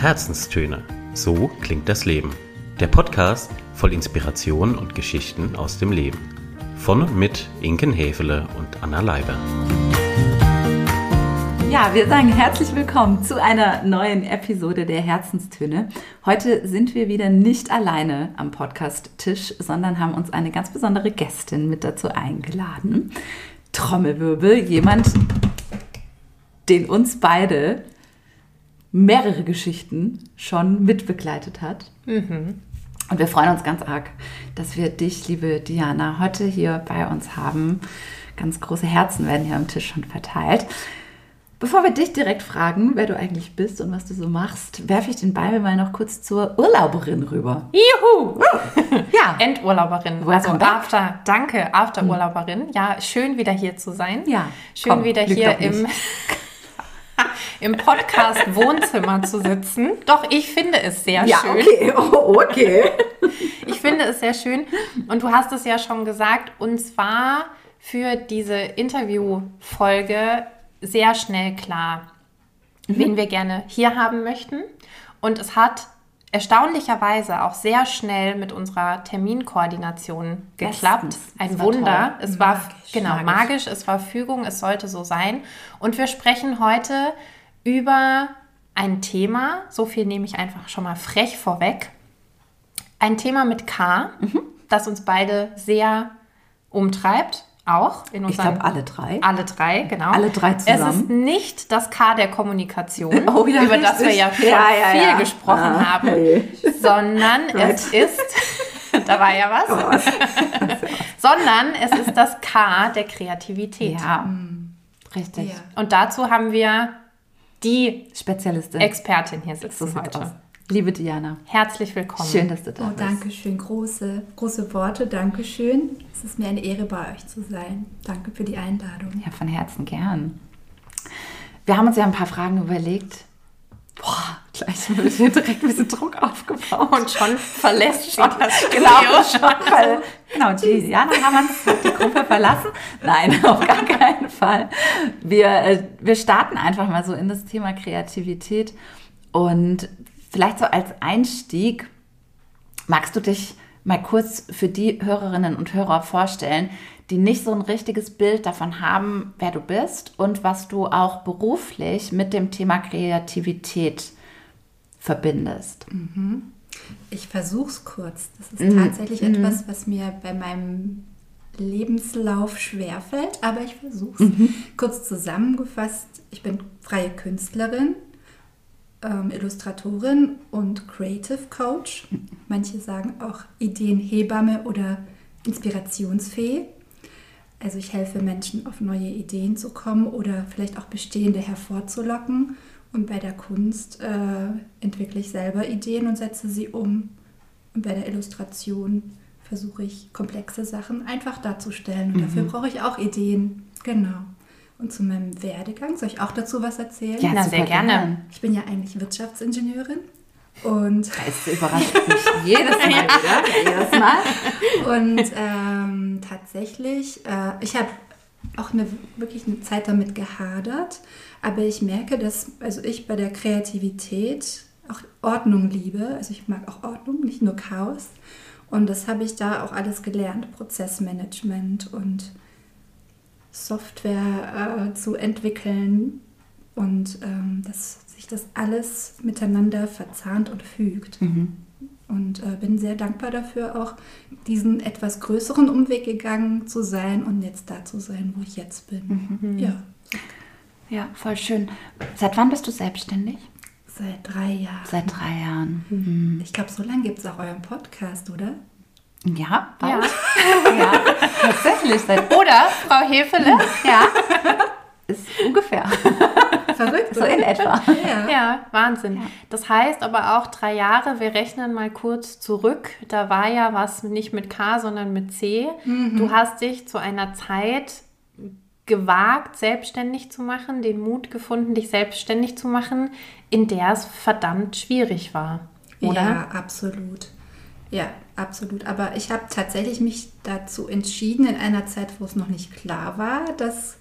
Herzenstöne. So klingt das Leben. Der Podcast voll Inspiration und Geschichten aus dem Leben. Von und mit Inken Hefele und Anna Leiber. Ja, wir sagen herzlich willkommen zu einer neuen Episode der Herzenstöne. Heute sind wir wieder nicht alleine am Podcast-Tisch, sondern haben uns eine ganz besondere Gästin mit dazu eingeladen. Trommelwirbel, jemand, den uns beide mehrere Geschichten schon mitbegleitet hat. Mhm. Und wir freuen uns ganz arg, dass wir dich, liebe Diana, heute hier bei uns haben. Ganz große Herzen werden hier am Tisch schon verteilt. Bevor wir dich direkt fragen, wer du eigentlich bist und was du so machst, werfe ich den Ball mal noch kurz zur Urlauberin rüber. Juhu! Ja. Endurlauberin. Welcome Also back. After, danke, Afterurlauberin. Ja, schön wieder hier zu sein. Ja, Schön komm, wieder hier im, im Podcast Wohnzimmer zu sitzen. Doch, ich finde es sehr Ja, schön. okay, oh, okay. Ich finde es sehr schön. Und du hast es ja schon gesagt, und zwar für diese Interviewfolge sehr schnell klar, wen wir gerne hier haben möchten. Und es hat erstaunlicherweise auch sehr schnell mit unserer Terminkoordination geklappt. Bestens. Ein Wunder. toll. Es war Magisch. genau Magisch. magisch, es war Fügung, es sollte so sein. Und wir sprechen heute über ein Thema, so viel nehme ich einfach schon mal frech vorweg. Ein Thema mit K, Mhm. das uns beide sehr umtreibt, auch in Ich unserem glaube, alle drei. alle drei, genau. Alle drei Es zusammen. ist nicht das K der Kommunikation, Oh ja, über das wir richtig. ja schon Ja, ja, viel ja. gesprochen Ah, haben, hey. sondern Right. es ist, da war ja was, sondern es ist das K der Kreativität. Ja, richtig. Ja. Und dazu haben wir die Spezialistin. Expertin hier so sitzen heute. aus. Liebe Diana, Herzlich willkommen. schön, dass du da Oh, bist. danke schön. Große, große Worte. Danke schön. Es ist mir eine Ehre, bei euch zu sein. Danke für die Einladung. Ja, von Herzen gern. Wir haben uns ja ein paar Fragen überlegt. Boah, gleich wird hier direkt ein bisschen Druck aufgebaut. Und schon verlässt sie das Studio. Genau, schon, weil, genau, die Diana Hamanns hat die Gruppe verlassen. Nein, auf gar keinen Fall. Wir, äh, wir starten einfach mal so in das Thema Kreativität. Und vielleicht so als Einstieg, magst du dich mal kurz für die Hörerinnen und Hörer vorstellen, die nicht so ein richtiges Bild davon haben, wer du bist und was du auch beruflich mit dem Thema Kreativität verbindest? Ich versuche es kurz. Das ist tatsächlich etwas, was mir bei meinem Lebenslauf schwerfällt, aber ich versuche es. Kurz zusammengefasst, ich bin freie Künstlerin, ähm, Illustratorin und Creative Coach. Manche sagen auch Ideenhebamme oder Inspirationsfee. Also ich helfe Menschen auf neue Ideen zu kommen oder vielleicht auch bestehende hervorzulocken. Und bei der Kunst äh, entwickle ich selber Ideen und setze sie um. Und bei der Illustration versuche ich komplexe Sachen einfach darzustellen. Und dafür brauche ich auch Ideen. Genau. Und zu meinem Werdegang, soll ich auch dazu was erzählen? Na, super sehr gerne. Ich bin ja eigentlich Wirtschaftsingenieurin. Und Es überrascht mich jedes Mal wieder. Jedes Mal. Und ähm, tatsächlich, äh, ich habe auch eine, wirklich eine Zeit damit gehadert, aber ich merke, dass also ich bei der Kreativität auch Ordnung liebe. Also ich mag auch Ordnung, nicht nur Chaos. Und das habe ich da auch alles gelernt, Prozessmanagement und Software äh, zu entwickeln und ähm, dass sich das alles miteinander verzahnt und fügt. Und äh, bin sehr dankbar dafür, auch diesen etwas größeren Umweg gegangen zu sein und jetzt da zu sein, wo ich jetzt bin. Ja, Ja, voll schön. Seit wann bist du selbstständig? seit drei Jahren. Seit drei Jahren. Ich glaube, so lange gibt es auch euren Podcast, oder? Ja, Ja. bald. Ja, tatsächlich. Seit, Oder Frau Hefele? ja, ist ungefähr. Verrückt, So in etwa. Ja. Ja, Wahnsinn. Das heißt aber auch drei Jahre, wir rechnen mal kurz zurück. Da war ja was nicht mit K, sondern mit C. Du hast dich zu einer Zeit gewagt, selbstständig zu machen, den Mut gefunden, dich selbstständig zu machen, in der es verdammt schwierig war. Oder? Ja, absolut. Ja, absolut. Aber ich habe tatsächlich mich dazu entschieden, in einer Zeit, wo es noch nicht klar war, dass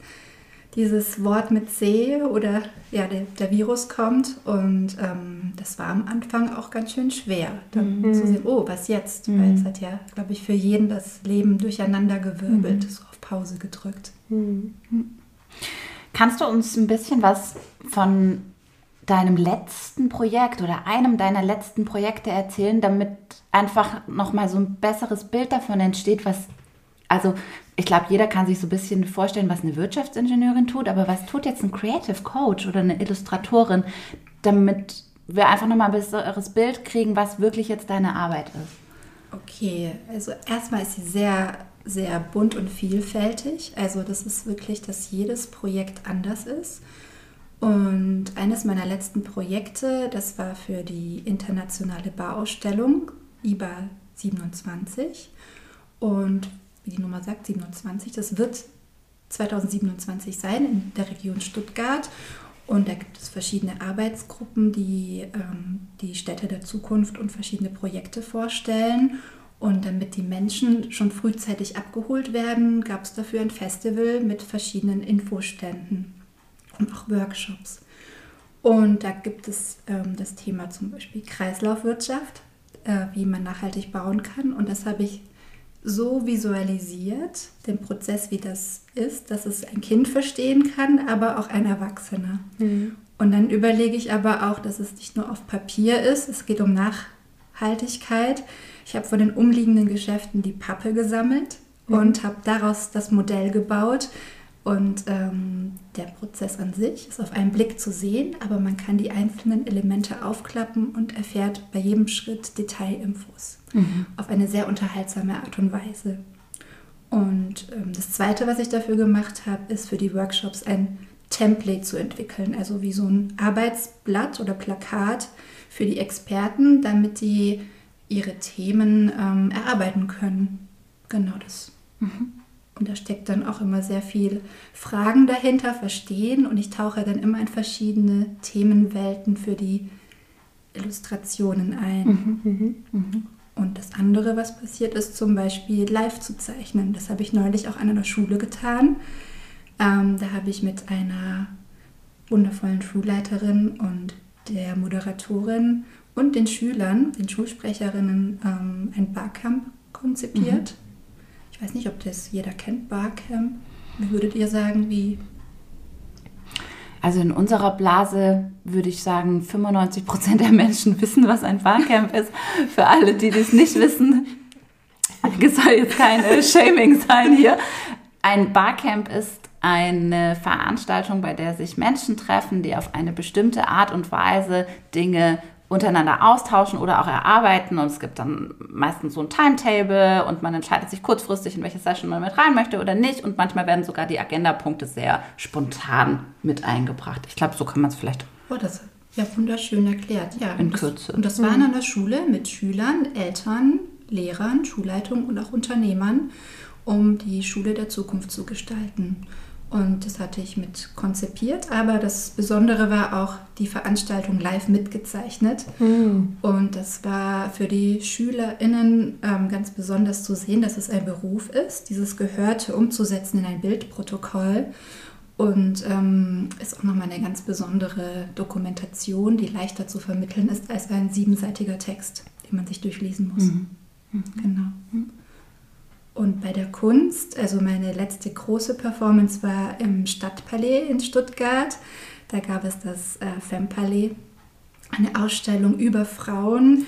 dieses Wort mit C oder ja, der, der Virus kommt. Und ähm, das war am Anfang auch ganz schön schwer, dann mhm. zu sehen, oh, was jetzt? Mhm. Weil es hat ja, glaube ich, für jeden das Leben durcheinander gewirbelt, mhm. so auf Pause gedrückt. Mhm. Kannst du uns ein bisschen was von deinem letzten Projekt oder einem deiner letzten Projekte erzählen, damit einfach nochmal so ein besseres Bild davon entsteht, was, also ich glaube, jeder kann sich so ein bisschen vorstellen, was eine Wirtschaftsingenieurin tut, aber was tut jetzt ein Creative Coach oder eine Illustratorin, damit wir einfach nochmal ein besseres Bild kriegen, was wirklich jetzt deine Arbeit ist? Okay, also erstmal ist sie sehr, sehr bunt und vielfältig. Also das ist wirklich, dass jedes Projekt anders ist. Und eines meiner letzten Projekte, das war für die internationale Bauausstellung IBA 27. Und wie die Nummer sagt, 27, das wird 2027 sein in der Region Stuttgart. Und da gibt es verschiedene Arbeitsgruppen, die ähm, die Städte der Zukunft und verschiedene Projekte vorstellen. Und damit die Menschen schon frühzeitig abgeholt werden, gab es dafür ein Festival mit verschiedenen Infoständen und auch Workshops. Und da gibt es ähm, das Thema zum Beispiel Kreislaufwirtschaft, äh, wie man nachhaltig bauen kann. Und das habe ich so visualisiert, den Prozess, wie das ist, dass es ein Kind verstehen kann, aber auch ein Erwachsener. Mhm. Und dann überlege ich aber auch, dass es nicht nur auf Papier ist, es geht um Nachhaltigkeit. Ich habe von den umliegenden Geschäften die Pappe gesammelt mhm. und habe daraus das Modell gebaut, und ähm, der Prozess an sich ist auf einen Blick zu sehen, aber man kann die einzelnen Elemente aufklappen und erfährt bei jedem Schritt Detailinfos mhm. auf eine sehr unterhaltsame Art und Weise. Und ähm, das Zweite, was ich dafür gemacht habe, ist für die Workshops ein Template zu entwickeln, also wie so ein Arbeitsblatt oder Plakat für die Experten, damit die ihre Themen ähm, erarbeiten können. Genau das. Mhm. Und da steckt dann auch immer sehr viel Fragen dahinter, Verstehen. Und ich tauche dann immer in verschiedene Themenwelten für die Illustrationen ein. Mhm, mh, mh. Und das andere, was passiert ist, zum Beispiel live zu zeichnen. Das habe ich neulich auch an einer Schule getan. Ähm, da habe ich mit einer wundervollen Schulleiterin und der Moderatorin und den Schülern, den Schulsprecherinnen, ähm, ein Barcamp konzipiert. Mhm ich weiß nicht, ob das jeder kennt, Barcamp. Wie würdet ihr sagen, wie? Also in unserer Blase würde ich sagen, 95 Prozent der Menschen wissen, was ein Barcamp ist. Für alle, die das nicht wissen, es soll jetzt kein äh, Shaming sein hier. Ein Barcamp ist eine Veranstaltung, bei der sich Menschen treffen, die auf eine bestimmte Art und Weise Dinge untereinander austauschen oder auch erarbeiten. Und es gibt dann meistens so ein Timetable und man entscheidet sich kurzfristig, in welche Session man mit rein möchte oder nicht. Und manchmal werden sogar die Agendapunkte sehr spontan mit eingebracht. Ich glaube, so kann man es vielleicht. Oh, das ist ja wunderschön erklärt. Ja, in Kürze. Und das war mhm. an der Schule mit Schülern, Eltern, Lehrern, Schulleitungen und auch Unternehmern, um die Schule der Zukunft zu gestalten. Und das hatte ich mit konzipiert, aber das Besondere war auch die Veranstaltung live mitgezeichnet. Mhm. Und das war für die SchülerInnen ähm, ganz besonders zu sehen, dass es ein Beruf ist, dieses Gehörte umzusetzen in ein Bildprotokoll. Und ähm, ist auch nochmal eine ganz besondere Dokumentation, die leichter zu vermitteln ist als ein siebenseitiger Text, den man sich durchlesen muss. Mhm. Mhm. Genau. Und bei der Kunst, also meine letzte große Performance war im Stadtpalais in Stuttgart. Da gab es das äh, Fempalais, eine Ausstellung über Frauen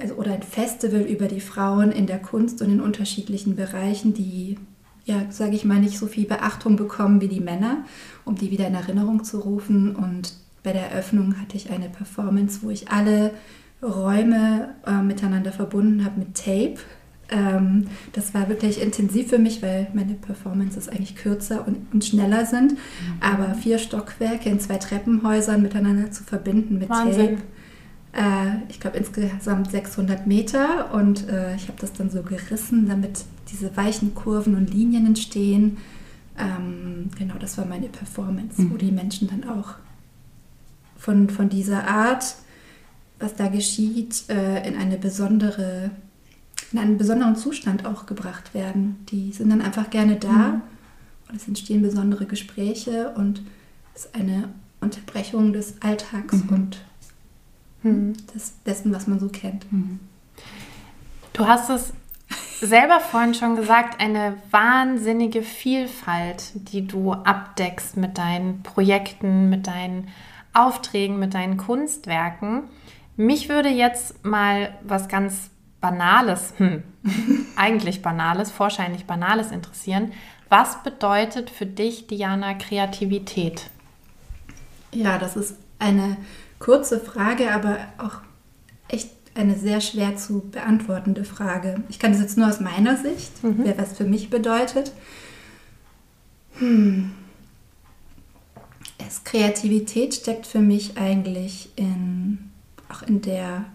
also, oder ein Festival über die Frauen in der Kunst und in unterschiedlichen Bereichen, die, ja, sage ich mal, nicht so viel Beachtung bekommen wie die Männer, um die wieder in Erinnerung zu rufen. Und bei der Eröffnung hatte ich eine Performance, wo ich alle Räume äh, miteinander verbunden habe mit Tape ähm, das war wirklich intensiv für mich, weil meine Performances eigentlich kürzer und, und schneller sind. Mhm. Aber vier Stockwerke in zwei Treppenhäusern miteinander zu verbinden mit Wahnsinn. Tape. Äh, ich glaube insgesamt 600 Meter und äh, ich habe das dann so gerissen, damit diese weichen Kurven und Linien entstehen. Ähm, genau, das war meine Performance, mhm. wo die Menschen dann auch von, von dieser Art, was da geschieht, äh, in eine besondere in einen besonderen Zustand auch gebracht werden. Die sind dann einfach gerne da mhm. und es entstehen besondere Gespräche und es ist eine Unterbrechung des Alltags mhm. und mhm. des, dessen, was man so kennt. Mhm. Du hast es selber vorhin schon gesagt, eine wahnsinnige Vielfalt, die du abdeckst mit deinen Projekten, mit deinen Aufträgen, mit deinen Kunstwerken. Mich würde jetzt mal was ganz Banales, hm, eigentlich Banales, wahrscheinlich Banales interessieren. Was bedeutet für dich, Diana, Kreativität? Ja, das ist eine kurze Frage, aber auch echt eine sehr schwer zu beantwortende Frage. Ich kann das jetzt nur aus meiner Sicht, mhm. wer was für mich bedeutet. Hm. Es, Kreativität steckt für mich eigentlich in, auch in der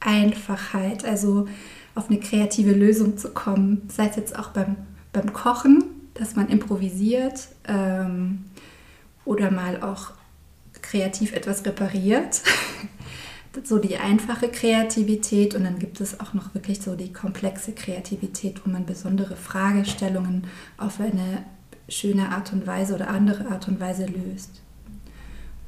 Einfachheit, also auf eine kreative Lösung zu kommen, sei es jetzt auch beim, beim Kochen, dass man improvisiert ähm, oder mal auch kreativ etwas repariert. so die einfache Kreativität und dann gibt es auch noch wirklich so die komplexe Kreativität, wo man besondere Fragestellungen auf eine schöne Art und Weise oder andere Art und Weise löst.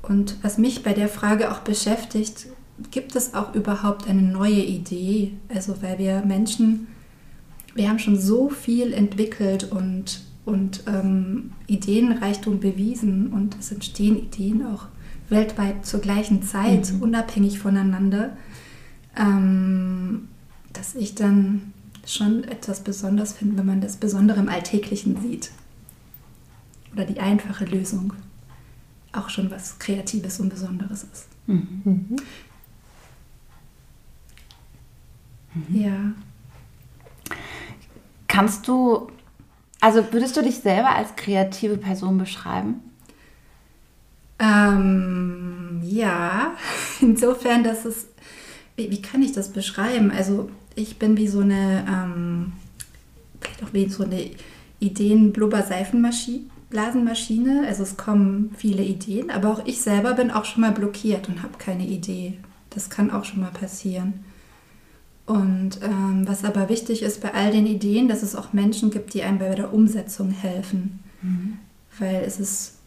Und was mich bei der Frage auch beschäftigt, gibt es auch überhaupt eine neue Idee? Also weil wir Menschen, wir haben schon so viel entwickelt und, und ähm, Ideenreichtum bewiesen und es entstehen Ideen auch weltweit zur gleichen Zeit, mhm. unabhängig voneinander, ähm, dass ich dann schon etwas Besonderes finde, wenn man das Besondere im Alltäglichen sieht. Oder die einfache Lösung auch schon was Kreatives und Besonderes ist. Mhm. Mhm. Ja. Kannst du, also würdest du dich selber als kreative Person beschreiben? Ähm, ja, insofern, dass es, wie, wie, kann ich das beschreiben? Also ich bin wie so eine, ähm, vielleicht auch wie so eine Ideen-Blubber-Seifenmaschine. Blasenmaschine, also es kommen viele Ideen, aber auch ich selber bin auch schon mal blockiert und habe keine Idee. Das kann auch schon mal passieren. Und ähm, was aber wichtig ist bei all den Ideen, dass es auch Menschen gibt, die einem bei der Umsetzung helfen. Mhm. Weil es ist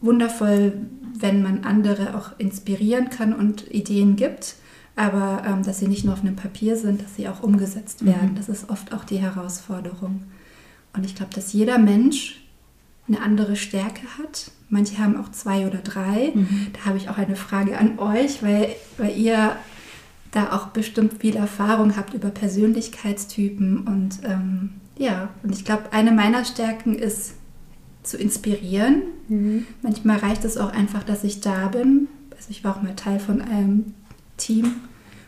wundervoll, wenn man andere auch inspirieren kann und Ideen gibt, aber ähm, dass sie nicht nur auf einem Papier sind, dass sie auch umgesetzt mhm. werden. Mhm. Das ist oft auch die Herausforderung. Und ich glaube, dass jeder Mensch eine andere Stärke hat. Manche haben auch zwei oder drei. Mhm. Da habe ich auch eine Frage an euch, weil, weil ihr da auch bestimmt viel Erfahrung habt über Persönlichkeitstypen. Und ähm, ja, und ich glaube, eine meiner Stärken ist zu inspirieren. Mhm. Manchmal reicht es auch einfach, dass ich da bin. Also ich war auch mal Teil von einem Team,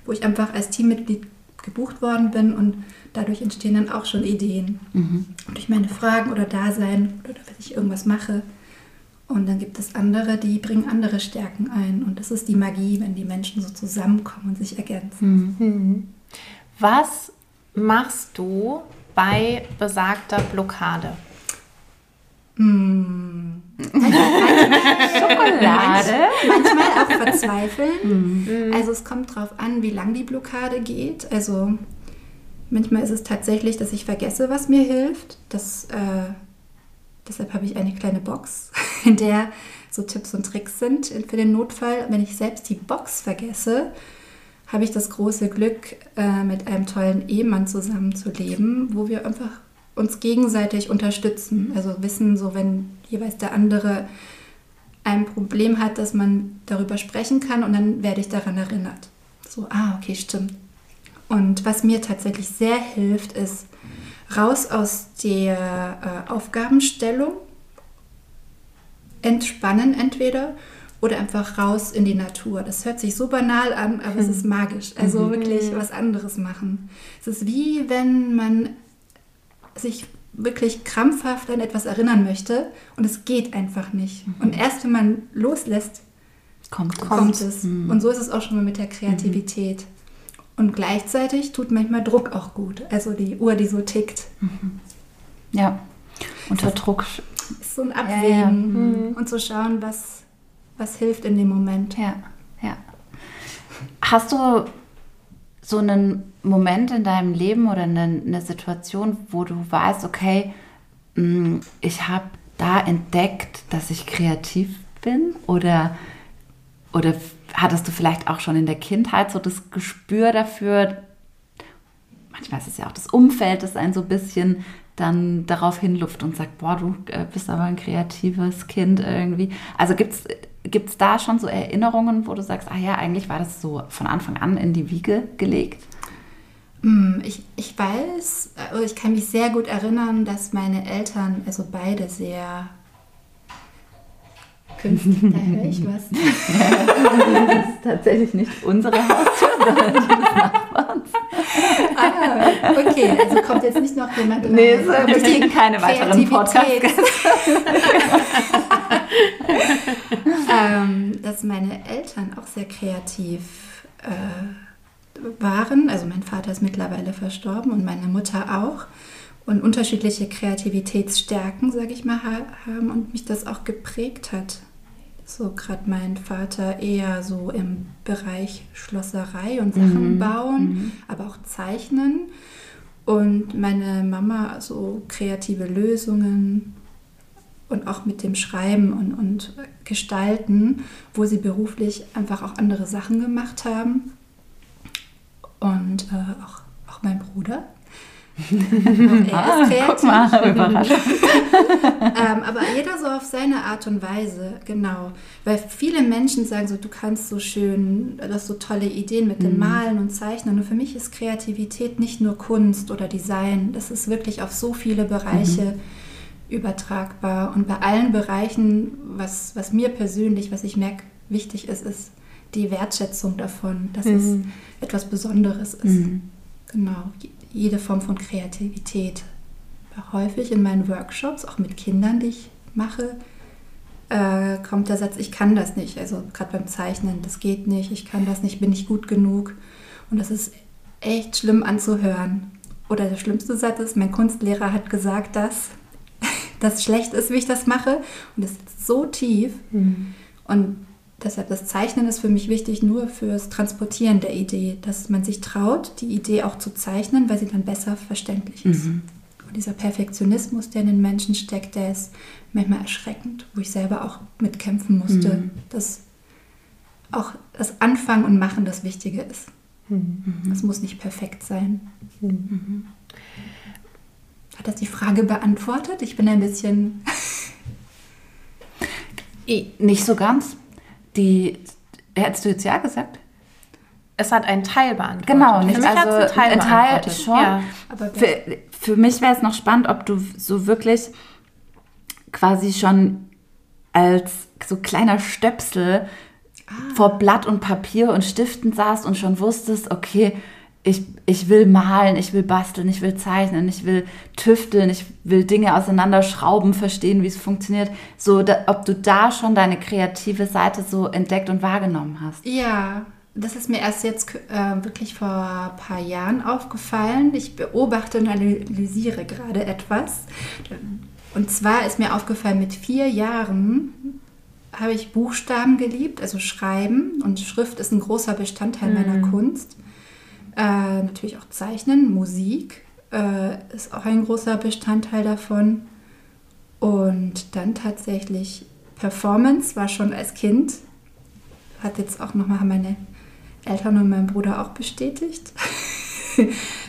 wo ich einfach als Teammitglied gebucht worden bin und dadurch entstehen dann auch schon Ideen. Mhm. durch meine Fragen oder Dasein oder wenn ich irgendwas mache, und dann gibt es andere, die bringen andere Stärken ein. Und das ist die Magie, wenn die Menschen so zusammenkommen und sich ergänzen. Mhm. Was machst du bei besagter Blockade? Mmh. Schokolade. Manchmal auch verzweifeln. Mm. Also es kommt darauf an, wie lang die Blockade geht. Also manchmal ist es tatsächlich, dass ich vergesse, was mir hilft. Das äh, Deshalb habe ich eine kleine Box, in der so Tipps und Tricks sind für den Notfall. Wenn ich selbst die Box vergesse, habe ich das große Glück, äh, mit einem tollen Ehemann zusammenzuleben, wo wir einfach uns gegenseitig unterstützen. Also wissen, so wenn jeweils der andere ein Problem hat, dass man darüber sprechen kann und dann werde ich daran erinnert. So, ah, okay, stimmt. Und was mir tatsächlich sehr hilft, ist, raus aus der äh, Aufgabenstellung, entspannen entweder oder einfach raus in die Natur. Das hört sich so banal an, aber es ist mhm. magisch. Also mhm. wirklich was anderes machen. Es ist wie wenn man sich wirklich krampfhaft an etwas erinnern möchte und es geht einfach nicht. Mhm. Und erst wenn man loslässt, kommt, kommt es. Mhm. Und so ist es auch schon mal mit der Kreativität. Und gleichzeitig tut manchmal Druck auch gut. Also die Uhr, die so tickt. Mhm. Ja, unter Druck. Ist so ein Abwägen ja, ja. Mhm. und zu schauen, was, was hilft in dem Moment. Ja, ja. Hast du so einen Moment in deinem Leben oder eine, eine Situation, wo du weißt, okay, mm, ich habe da entdeckt, dass ich kreativ bin? Oder, oder hattest du vielleicht auch schon in der Kindheit so das Gespür dafür? Manchmal ist es ja auch das Umfeld, das einen so ein bisschen dann darauf hinluft und sagt, boah, du äh, bist aber ein kreatives Kind irgendwie. Also gibt es da schon so Erinnerungen, wo du sagst, ah ja, eigentlich war das so von Anfang an in die Wiege gelegt? Hm, ich, ich weiß, also ich kann mich sehr gut erinnern, dass meine Eltern, also beide sehr künstlich, da höre ich was. das ist tatsächlich nicht unsere Haustür, sondern die des Nachbarns. Ah, okay, also kommt jetzt nicht noch jemand. Nee, so, wir kriegen keine weiteren Podcasts. ähm, dass meine Eltern auch sehr kreativ äh, waren. Also mein Vater ist mittlerweile verstorben und meine Mutter auch. Und unterschiedliche Kreativitätsstärken, sage ich mal, haben und mich das auch geprägt hat. So gerade mein Vater eher so im Bereich Schlosserei und Sachen mhm. bauen, mhm. aber auch zeichnen. Und meine Mama so kreative Lösungen und auch mit dem Schreiben und, und Gestalten, wo sie beruflich einfach auch andere Sachen gemacht haben. Und äh, auch, auch mein Bruder, ah, guck mal, überrascht. ähm, aber jeder so auf seine Art und Weise, genau. Weil viele Menschen sagen so, du kannst so schön, du hast so tolle Ideen mit dem mhm. Malen und Zeichnen. Und für mich ist Kreativität nicht nur Kunst oder Design. Das ist wirklich auf so viele Bereiche mhm. übertragbar. Und bei allen Bereichen, was, was mir persönlich, was ich merke, wichtig ist, ist die Wertschätzung davon, dass mhm. es etwas Besonderes ist. Mhm. Genau jede Form von Kreativität. Häufig in meinen Workshops, auch mit Kindern, die ich mache, äh, kommt der Satz, ich kann das nicht. Also gerade beim Zeichnen, das geht nicht, ich kann das nicht, bin nicht gut genug. Und das ist echt schlimm anzuhören. Oder der schlimmste Satz ist, mein Kunstlehrer hat gesagt, dass das schlecht ist, wie ich das mache. Und das ist so tief. Mhm. Und Deshalb das Zeichnen ist für mich wichtig nur fürs Transportieren der Idee, dass man sich traut, die Idee auch zu zeichnen, weil sie dann besser verständlich ist. Mhm. Und dieser Perfektionismus, der in den Menschen steckt, der ist manchmal erschreckend, wo ich selber auch mitkämpfen musste, mhm. dass auch das Anfangen und Machen das Wichtige ist. Mhm. Es muss nicht perfekt sein. Mhm. Hat das die Frage beantwortet? Ich bin ein bisschen. nicht so ganz die, hättest du jetzt ja gesagt? Es hat einen Teil beantwortet. Genau, nicht. Für mich also ein Teil, ein Teil schon. Ja. Aber für, für mich wäre es noch spannend, ob du so wirklich quasi schon als so kleiner Stöpsel ah. vor Blatt und Papier und Stiften saßt und schon wusstest, okay, ich, ich will malen, ich will basteln, ich will zeichnen, ich will tüfteln, ich will Dinge auseinanderschrauben, verstehen, wie es funktioniert. So, da, ob du da schon deine kreative Seite so entdeckt und wahrgenommen hast. Ja, das ist mir erst jetzt äh, wirklich vor ein paar Jahren aufgefallen. Ich beobachte und analysiere gerade etwas. Und zwar ist mir aufgefallen, mit vier Jahren habe ich Buchstaben geliebt, also Schreiben. Und Schrift ist ein großer Bestandteil mhm. meiner Kunst. Äh, natürlich auch Zeichnen, Musik äh, ist auch ein großer Bestandteil davon. Und dann tatsächlich Performance war schon als Kind. Hat jetzt auch nochmal meine Eltern und mein Bruder auch bestätigt,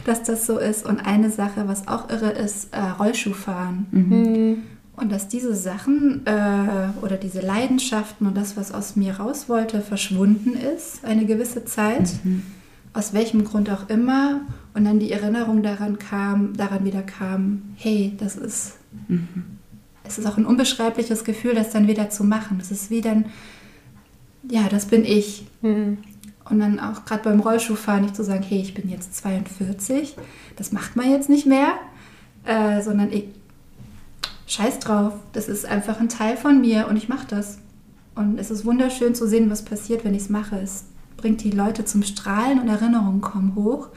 dass das so ist. Und eine Sache, was auch irre ist, äh, Rollschuhfahren. Mhm. Und dass diese Sachen äh, oder diese Leidenschaften und das, was aus mir raus wollte, verschwunden ist, eine gewisse Zeit. Mhm aus welchem Grund auch immer, und dann die Erinnerung daran kam, daran wieder kam, hey, das ist, mhm. es ist auch ein unbeschreibliches Gefühl, das dann wieder zu machen. Das ist wie dann, ja, das bin ich. Mhm. Und dann auch gerade beim Rollschuhfahren nicht zu sagen, hey, ich bin jetzt 42, das macht man jetzt nicht mehr, äh, sondern ich, scheiß drauf, das ist einfach ein Teil von mir und ich mache das. Und es ist wunderschön zu sehen, was passiert, wenn ich es mache. Es bringt die Leute zum Strahlen und Erinnerungen kommen hoch.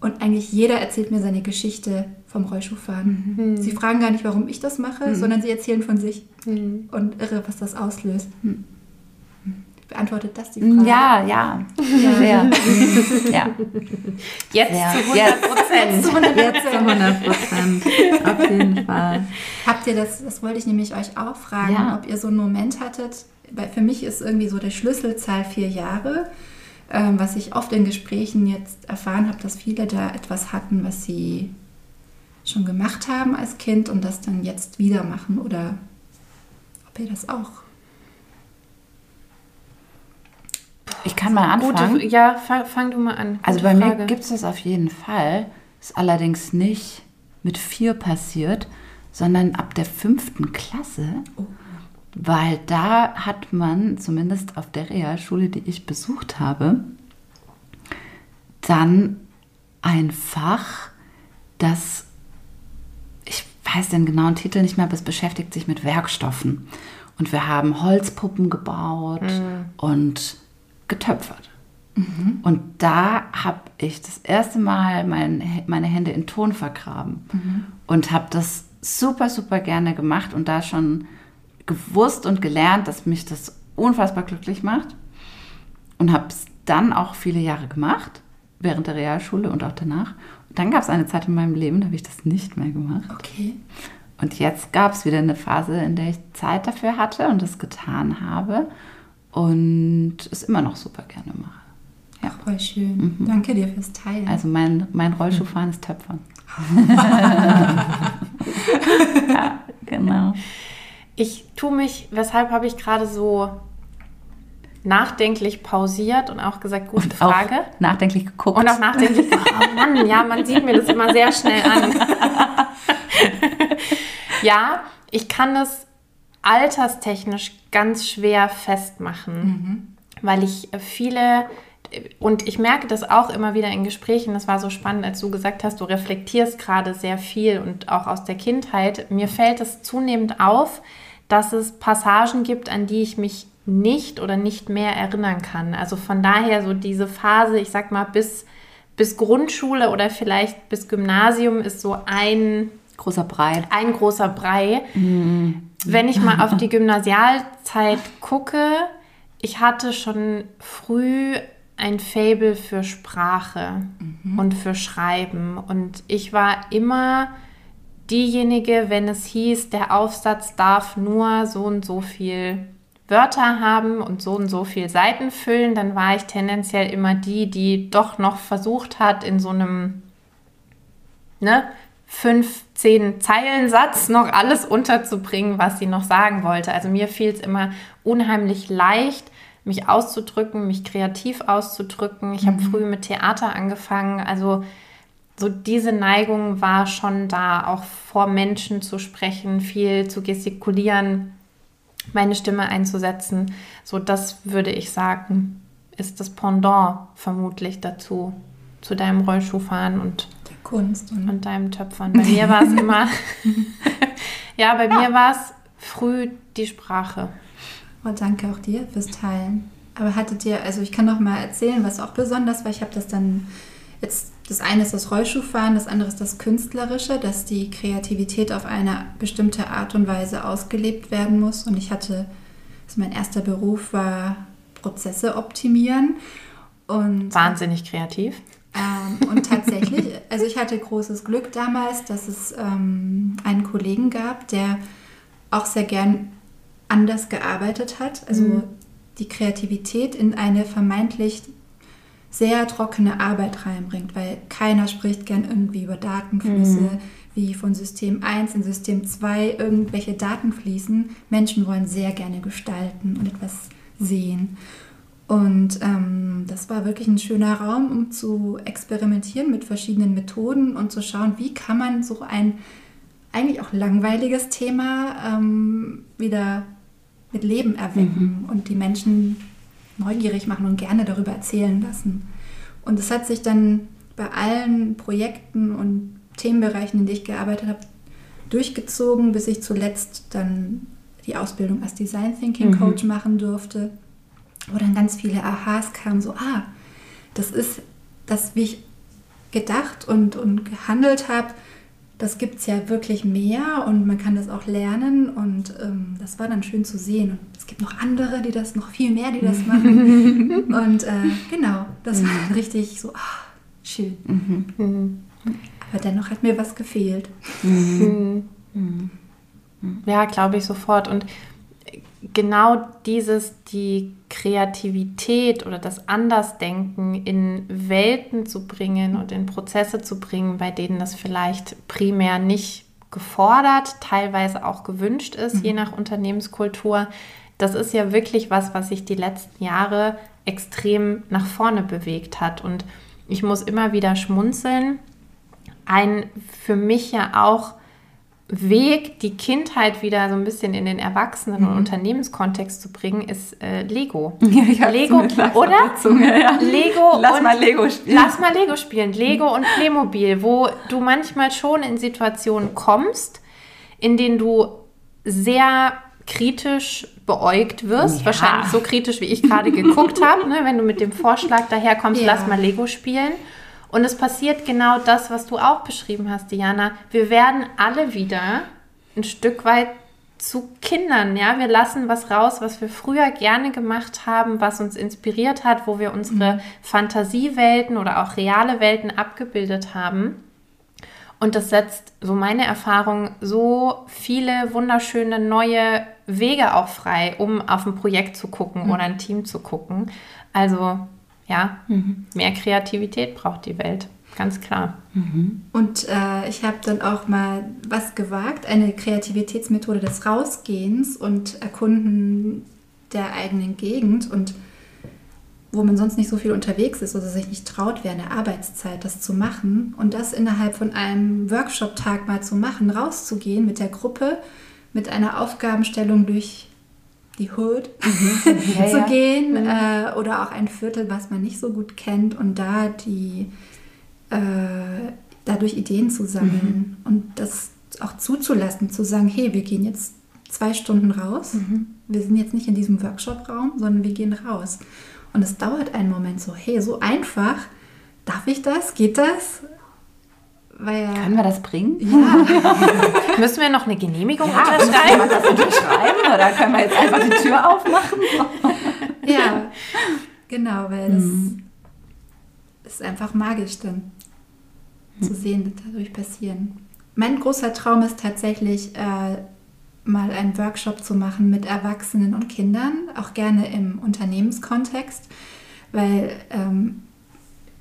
Und eigentlich jeder erzählt mir seine Geschichte vom Rollschuhfahren. Mhm. Sie fragen gar nicht, warum ich das mache, mhm. sondern sie erzählen von sich. Mhm. Und irre, was das auslöst. Mhm. Beantwortet das die Frage? Ja, ja. Sehr. ja. Jetzt Sehr. zu 100 Prozent. Jetzt zu 100 Prozent. Auf jeden Fall. Habt ihr das, das wollte ich nämlich euch auch fragen, Ja. ob ihr so einen Moment hattet, für mich ist irgendwie so der Schlüsselzahl vier Jahre, ähm, was ich oft in Gesprächen jetzt erfahren habe, dass viele da etwas hatten, was sie schon gemacht haben als Kind und das dann jetzt wieder machen oder ob ihr das auch. Ich kann mal anfangen. Gute, ja, fang, fang du mal an. Also Gute bei mir Frage. gibt es das auf jeden Fall. Ist allerdings nicht mit vier passiert, sondern ab der fünften Klasse. Weil da hat man, zumindest auf der Realschule, die ich besucht habe, dann ein Fach, das, ich weiß den genauen Titel nicht mehr, aber es beschäftigt sich mit Werkstoffen. Und wir haben Holzpuppen gebaut und getöpfert. Und da habe ich das erste Mal mein, meine Hände in Ton vergraben und habe das super, super gerne gemacht und da schon gewusst und gelernt, dass mich das unfassbar glücklich macht. Und habe es dann auch viele Jahre gemacht, während der Realschule und auch danach. Und dann gab es eine Zeit in meinem Leben, da habe ich das nicht mehr gemacht. Okay. Und jetzt gab es wieder eine Phase, in der ich Zeit dafür hatte und das getan habe und es immer noch super gerne mache. Ja. Voll schön. Danke dir fürs Teilen. Also mein, mein Rollschuhfahren ist Töpfern. ja, genau. Ich tue mich, weshalb habe ich gerade so nachdenklich pausiert und auch gesagt, gute Und Frage. nachdenklich geguckt. Und auch nachdenklich, oh Mann, ja, man sieht mir das immer sehr schnell an. ja, ich kann es alterstechnisch ganz schwer festmachen, weil ich viele, und ich merke das auch immer wieder in Gesprächen, das war so spannend, als du gesagt hast, du reflektierst gerade sehr viel und auch aus der Kindheit. Mir fällt es zunehmend auf, dass es Passagen gibt, an die ich mich nicht oder nicht mehr erinnern kann. Also von daher so diese Phase, ich sag mal, bis, bis Grundschule oder vielleicht bis Gymnasium ist so ein Großer Brei. ein großer Brei. Wenn ich mal auf die Gymnasialzeit gucke, ich hatte schon früh ein Fable für Sprache und für Schreiben. Und ich war immer diejenige, wenn es hieß, der Aufsatz darf nur so und so viel Wörter haben und so und so viel Seiten füllen, dann war ich tendenziell immer die, die doch noch versucht hat, in so einem ne, fünf, zehn Zeilen Satz noch alles unterzubringen, was sie noch sagen wollte. Also mir fiel es immer unheimlich leicht, mich auszudrücken, mich kreativ auszudrücken. Ich habe früh mit Theater angefangen. Also so diese Neigung war schon da, auch vor Menschen zu sprechen, viel zu gestikulieren, meine Stimme einzusetzen. So das würde ich sagen, ist das Pendant vermutlich dazu, zu deinem Rollschuhfahren und der Kunst. Und und deinem Töpfern. Bei mir war es immer, ja, bei mir war es früh die Sprache. Oh, danke auch dir fürs Teilen. Aber hattet ihr, also ich kann noch mal erzählen, was auch besonders war. Ich habe das dann jetzt, das eine ist das Rollschuhfahren, das andere ist das Künstlerische, dass die Kreativität auf eine bestimmte Art und Weise ausgelebt werden muss. Und ich hatte, also mein erster Beruf war Prozesse optimieren. Und Wahnsinnig kreativ. Ähm, und tatsächlich, also ich hatte großes Glück damals, dass es ähm, einen Kollegen gab, der auch sehr gern anders gearbeitet hat. Also die Kreativität in eine vermeintlich sehr trockene Arbeit reinbringt, weil keiner spricht gern irgendwie über Datenflüsse, wie von System 1 in System 2 irgendwelche Daten fließen. Menschen wollen sehr gerne gestalten und etwas sehen. Und ähm, das war wirklich ein schöner Raum, um zu experimentieren mit verschiedenen Methoden und zu schauen, wie kann man so ein eigentlich auch langweiliges Thema ähm, wieder mit Leben erwecken und die Menschen neugierig machen und gerne darüber erzählen lassen. Und es hat sich dann bei allen Projekten und Themenbereichen, in denen ich gearbeitet habe, durchgezogen, bis ich zuletzt dann die Ausbildung als Design Thinking Coach machen durfte, wo dann ganz viele Aha's kamen, so, ah, das ist das, wie ich gedacht und, und gehandelt habe, das gibt es ja wirklich mehr und man kann das auch lernen und ähm, das war dann schön zu sehen. Und es gibt noch andere, die das, noch viel mehr, die das machen. und äh, genau, das war dann richtig so, ah, schön. Mhm. Aber dennoch hat mir was gefehlt. Ja, glaube ich sofort. Und genau dieses, die Kreativität oder das Andersdenken in Welten zu bringen und in Prozesse zu bringen, bei denen das vielleicht primär nicht gefordert, teilweise auch gewünscht ist, je nach Unternehmenskultur. Das ist ja wirklich was, was sich die letzten Jahre extrem nach vorne bewegt hat. Und ich muss immer wieder schmunzeln. Ein für mich ja auch Weg, die Kindheit wieder so ein bisschen in den Erwachsenen- und Unternehmenskontext zu bringen, ist äh, Lego. Ja, Lego, oder? der Zunge, ja. Lego Lass und mal Lego spielen. Lass mal Lego spielen. Lego und Playmobil, wo du manchmal schon in Situationen kommst, in denen du sehr kritisch beäugt wirst. Ja. Wahrscheinlich so kritisch, wie ich gerade geguckt habe, ne? wenn du mit dem Vorschlag daherkommst, Ja. lass mal Lego spielen. Und es passiert genau das, was du auch beschrieben hast, Diana. Wir werden alle wieder ein Stück weit zu Kindern, ja. Wir lassen was raus, was wir früher gerne gemacht haben, was uns inspiriert hat, wo wir unsere Fantasiewelten oder auch reale Welten abgebildet haben. Und das setzt, so meine Erfahrung, so viele wunderschöne neue Wege auch frei, um auf ein Projekt zu gucken oder ein Team zu gucken. Also ja, mehr Kreativität braucht die Welt, ganz klar. Und äh, ich habe dann auch mal was gewagt, eine Kreativitätsmethode des Rausgehens und Erkunden der eigenen Gegend und wo man sonst nicht so viel unterwegs ist oder sich nicht traut, während der Arbeitszeit das zu machen und das innerhalb von einem Workshop-Tag mal zu machen, rauszugehen mit der Gruppe, mit einer Aufgabenstellung durch die Hood Ja, zu ja. gehen äh, oder auch ein Viertel, was man nicht so gut kennt und da die äh, dadurch Ideen zu sammeln und das auch zuzulassen, zu sagen, hey, wir gehen jetzt zwei Stunden raus. Wir sind jetzt nicht in diesem Workshop-Raum, sondern wir gehen raus. Und es dauert einen Moment so, hey, so einfach, darf ich das? Geht das? Weil Können wir das bringen? ja, Müssen wir noch eine Genehmigung Ja, unterschreiben? jemand das unterschreiben oder können wir jetzt einfach die Tür aufmachen? ja, genau, weil das ist einfach magisch dann zu sehen, dass dadurch passieren. Mein großer Traum ist tatsächlich, äh, mal einen Workshop zu machen mit Erwachsenen und Kindern, auch gerne im Unternehmenskontext, weil ähm,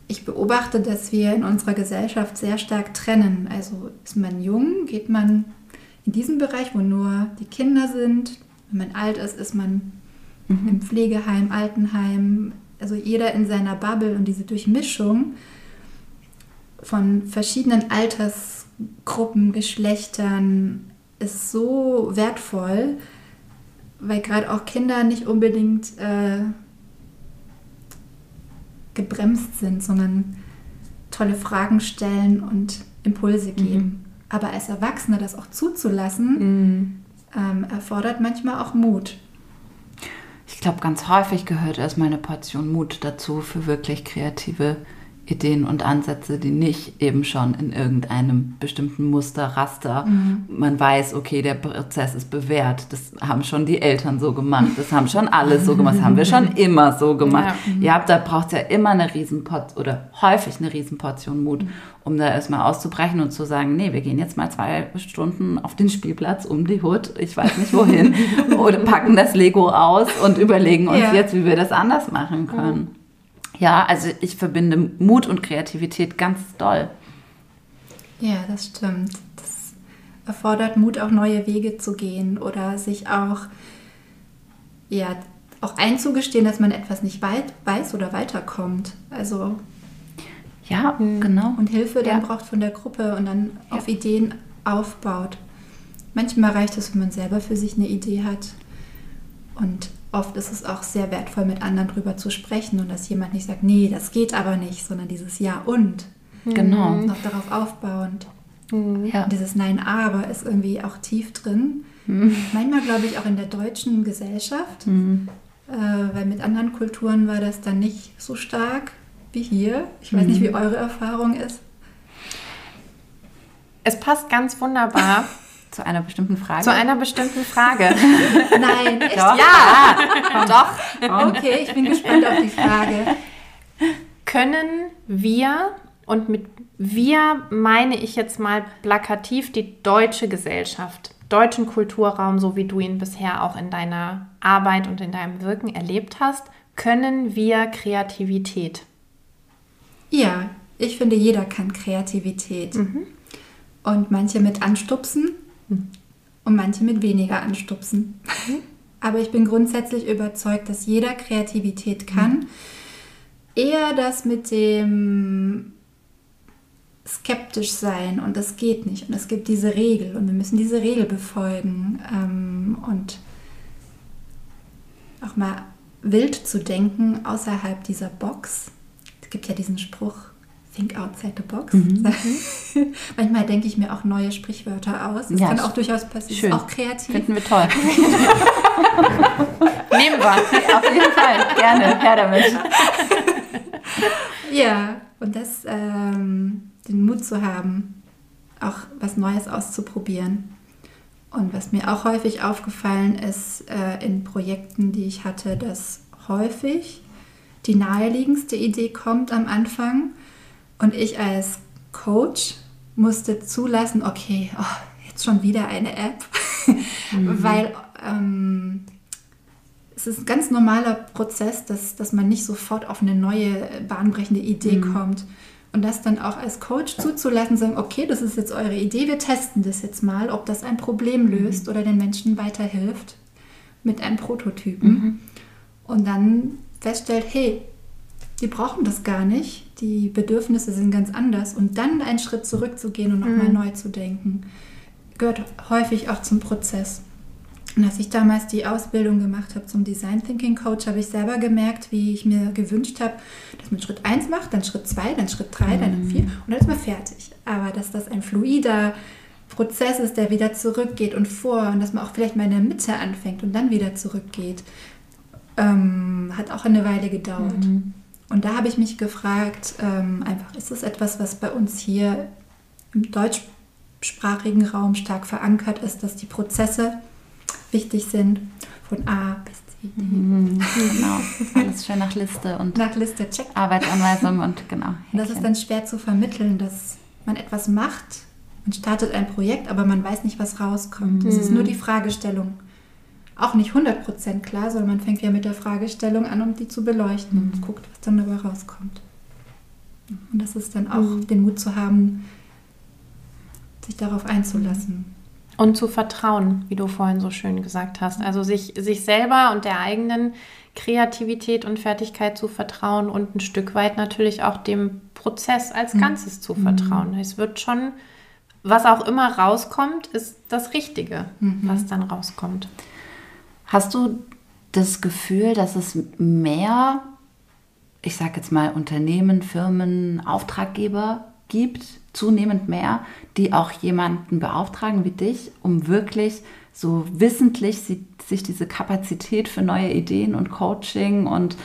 ich beobachte, dass wir in unserer Gesellschaft sehr stark trennen. Also ist man jung, geht man in diesen Bereich, wo nur die Kinder sind. Wenn man alt ist, ist man im Pflegeheim, Altenheim. Also jeder in seiner Bubble und diese Durchmischung von verschiedenen Altersgruppen, Geschlechtern ist so wertvoll, weil gerade auch Kinder nicht unbedingt äh, gebremst sind, sondern tolle Fragen stellen und Impulse geben. Aber als Erwachsener das auch zuzulassen, ähm, erfordert manchmal auch Mut. Ich glaube, ganz häufig gehört erstmal eine Portion Mut dazu für wirklich kreative Ideen und Ansätze, die nicht eben schon in irgendeinem bestimmten Muster, Raster, man weiß, okay, der Prozess ist bewährt. Das haben schon die Eltern so gemacht, das haben schon alle so gemacht, das haben wir schon immer so gemacht. Ja, da braucht es ja immer eine Riesenportion oder häufig eine Riesenportion Mut, um da erstmal auszubrechen und zu sagen, nee, wir gehen jetzt mal zwei Stunden auf den Spielplatz um die Hut, ich weiß nicht wohin, oder packen das Lego aus und überlegen uns Ja. jetzt, wie wir das anders machen können. Ja, also ich verbinde Mut und Kreativität ganz doll. Ja, das stimmt. Das erfordert Mut, auch neue Wege zu gehen oder sich auch, ja, auch einzugestehen, dass man etwas nicht weit, weiß oder weiterkommt. Also Ja, genau. und Hilfe dann Ja. braucht von der Gruppe und dann auf Ideen aufbaut. Manchmal reicht es, wenn man selber für sich eine Idee hat. Und oft ist es auch sehr wertvoll, mit anderen drüber zu sprechen und dass jemand nicht sagt, nee, das geht aber nicht, sondern dieses Ja und Genau. noch darauf aufbauend. Ja. Und dieses Nein, aber ist irgendwie auch tief drin. Manchmal glaube ich auch in der deutschen Gesellschaft, äh, weil mit anderen Kulturen war das dann nicht so stark wie hier. Ich weiß nicht, wie eure Erfahrung ist. Es passt ganz wunderbar zu einer bestimmten Frage. zu einer bestimmten Frage. Nein, echt? Doch. ja, doch. Okay, ich bin gespannt auf die Frage. Können wir, und mit wir meine ich jetzt mal plakativ die deutsche Gesellschaft, deutschen Kulturraum, so wie du ihn bisher auch in deiner Arbeit und in deinem Wirken erlebt hast, können wir Kreativität? Ja, ich finde, jeder kann Kreativität. Und manche mit anstupsen und manche mit weniger anstupsen. Aber ich bin grundsätzlich überzeugt, dass jeder Kreativität kann. Eher das mit dem skeptisch sein und das geht nicht. Und es gibt diese Regel und wir müssen diese Regel befolgen. Ähm, und auch mal wild zu denken außerhalb dieser Box. Es gibt ja diesen Spruch, think outside the box. Manchmal denke ich mir auch neue Sprichwörter aus. Das Ja, kann auch durchaus passieren. schön. Auch kreativ. Finden wir toll. Nehmen wir. Auf jeden Fall. Gerne. Her damit. Ja, und das, ähm, den Mut zu haben, auch was Neues auszuprobieren. Und was mir auch häufig aufgefallen ist äh, in Projekten, die ich hatte, dass häufig die naheliegendste Idee kommt am Anfang und ich als Coach musste zulassen, okay, oh, jetzt schon wieder eine App, weil ähm, es ist ein ganz normaler Prozess, dass, dass man nicht sofort auf eine neue bahnbrechende Idee kommt. Und das dann auch als Coach zuzulassen, sagen, okay, das ist jetzt eure Idee, wir testen das jetzt mal, ob das ein Problem löst oder den Menschen weiterhilft mit einem Prototypen. Und dann feststellt, hey, die brauchen das gar nicht, die Bedürfnisse sind ganz anders. Und dann einen Schritt zurückzugehen und nochmal neu zu denken, gehört häufig auch zum Prozess. Und als ich damals die Ausbildung gemacht habe zum Design Thinking Coach, habe ich selber gemerkt, wie ich mir gewünscht habe, dass man Schritt 1 macht, dann Schritt 2, dann Schritt 3, dann 4 und dann ist man fertig. Aber dass das ein fluider Prozess ist, der wieder zurückgeht und vor und dass man auch vielleicht mal in der Mitte anfängt und dann wieder zurückgeht, ähm, hat auch eine Weile gedauert. Und da habe ich mich gefragt, ähm, einfach, ist es etwas, was bei uns hier im deutschsprachigen Raum stark verankert ist, dass die Prozesse wichtig sind, von A bis Z. Genau. Alles schön nach Liste und Nach Liste check. Arbeitsanweisung und genau. Und das ist Häkchen. dann schwer zu vermitteln, dass man etwas macht, man startet ein Projekt, aber man weiß nicht, was rauskommt. Es ist nur die Fragestellung. Auch nicht 100% klar, sondern man fängt ja mit der Fragestellung an, um die zu beleuchten und guckt, was dann dabei rauskommt. Und das ist dann auch den Mut zu haben, sich darauf einzulassen. Und zu vertrauen, wie du vorhin so schön gesagt hast. Also sich, sich selber und der eigenen Kreativität und Fertigkeit zu vertrauen und ein Stück weit natürlich auch dem Prozess als Ganzes zu vertrauen. Es wird schon, was auch immer rauskommt, ist das Richtige, was dann rauskommt. Hast du das Gefühl, dass es mehr, ich sage jetzt mal Unternehmen, Firmen, Auftraggeber gibt, zunehmend mehr, die auch jemanden beauftragen wie dich, um wirklich so wissentlich sich diese Kapazität für neue Ideen und Coaching und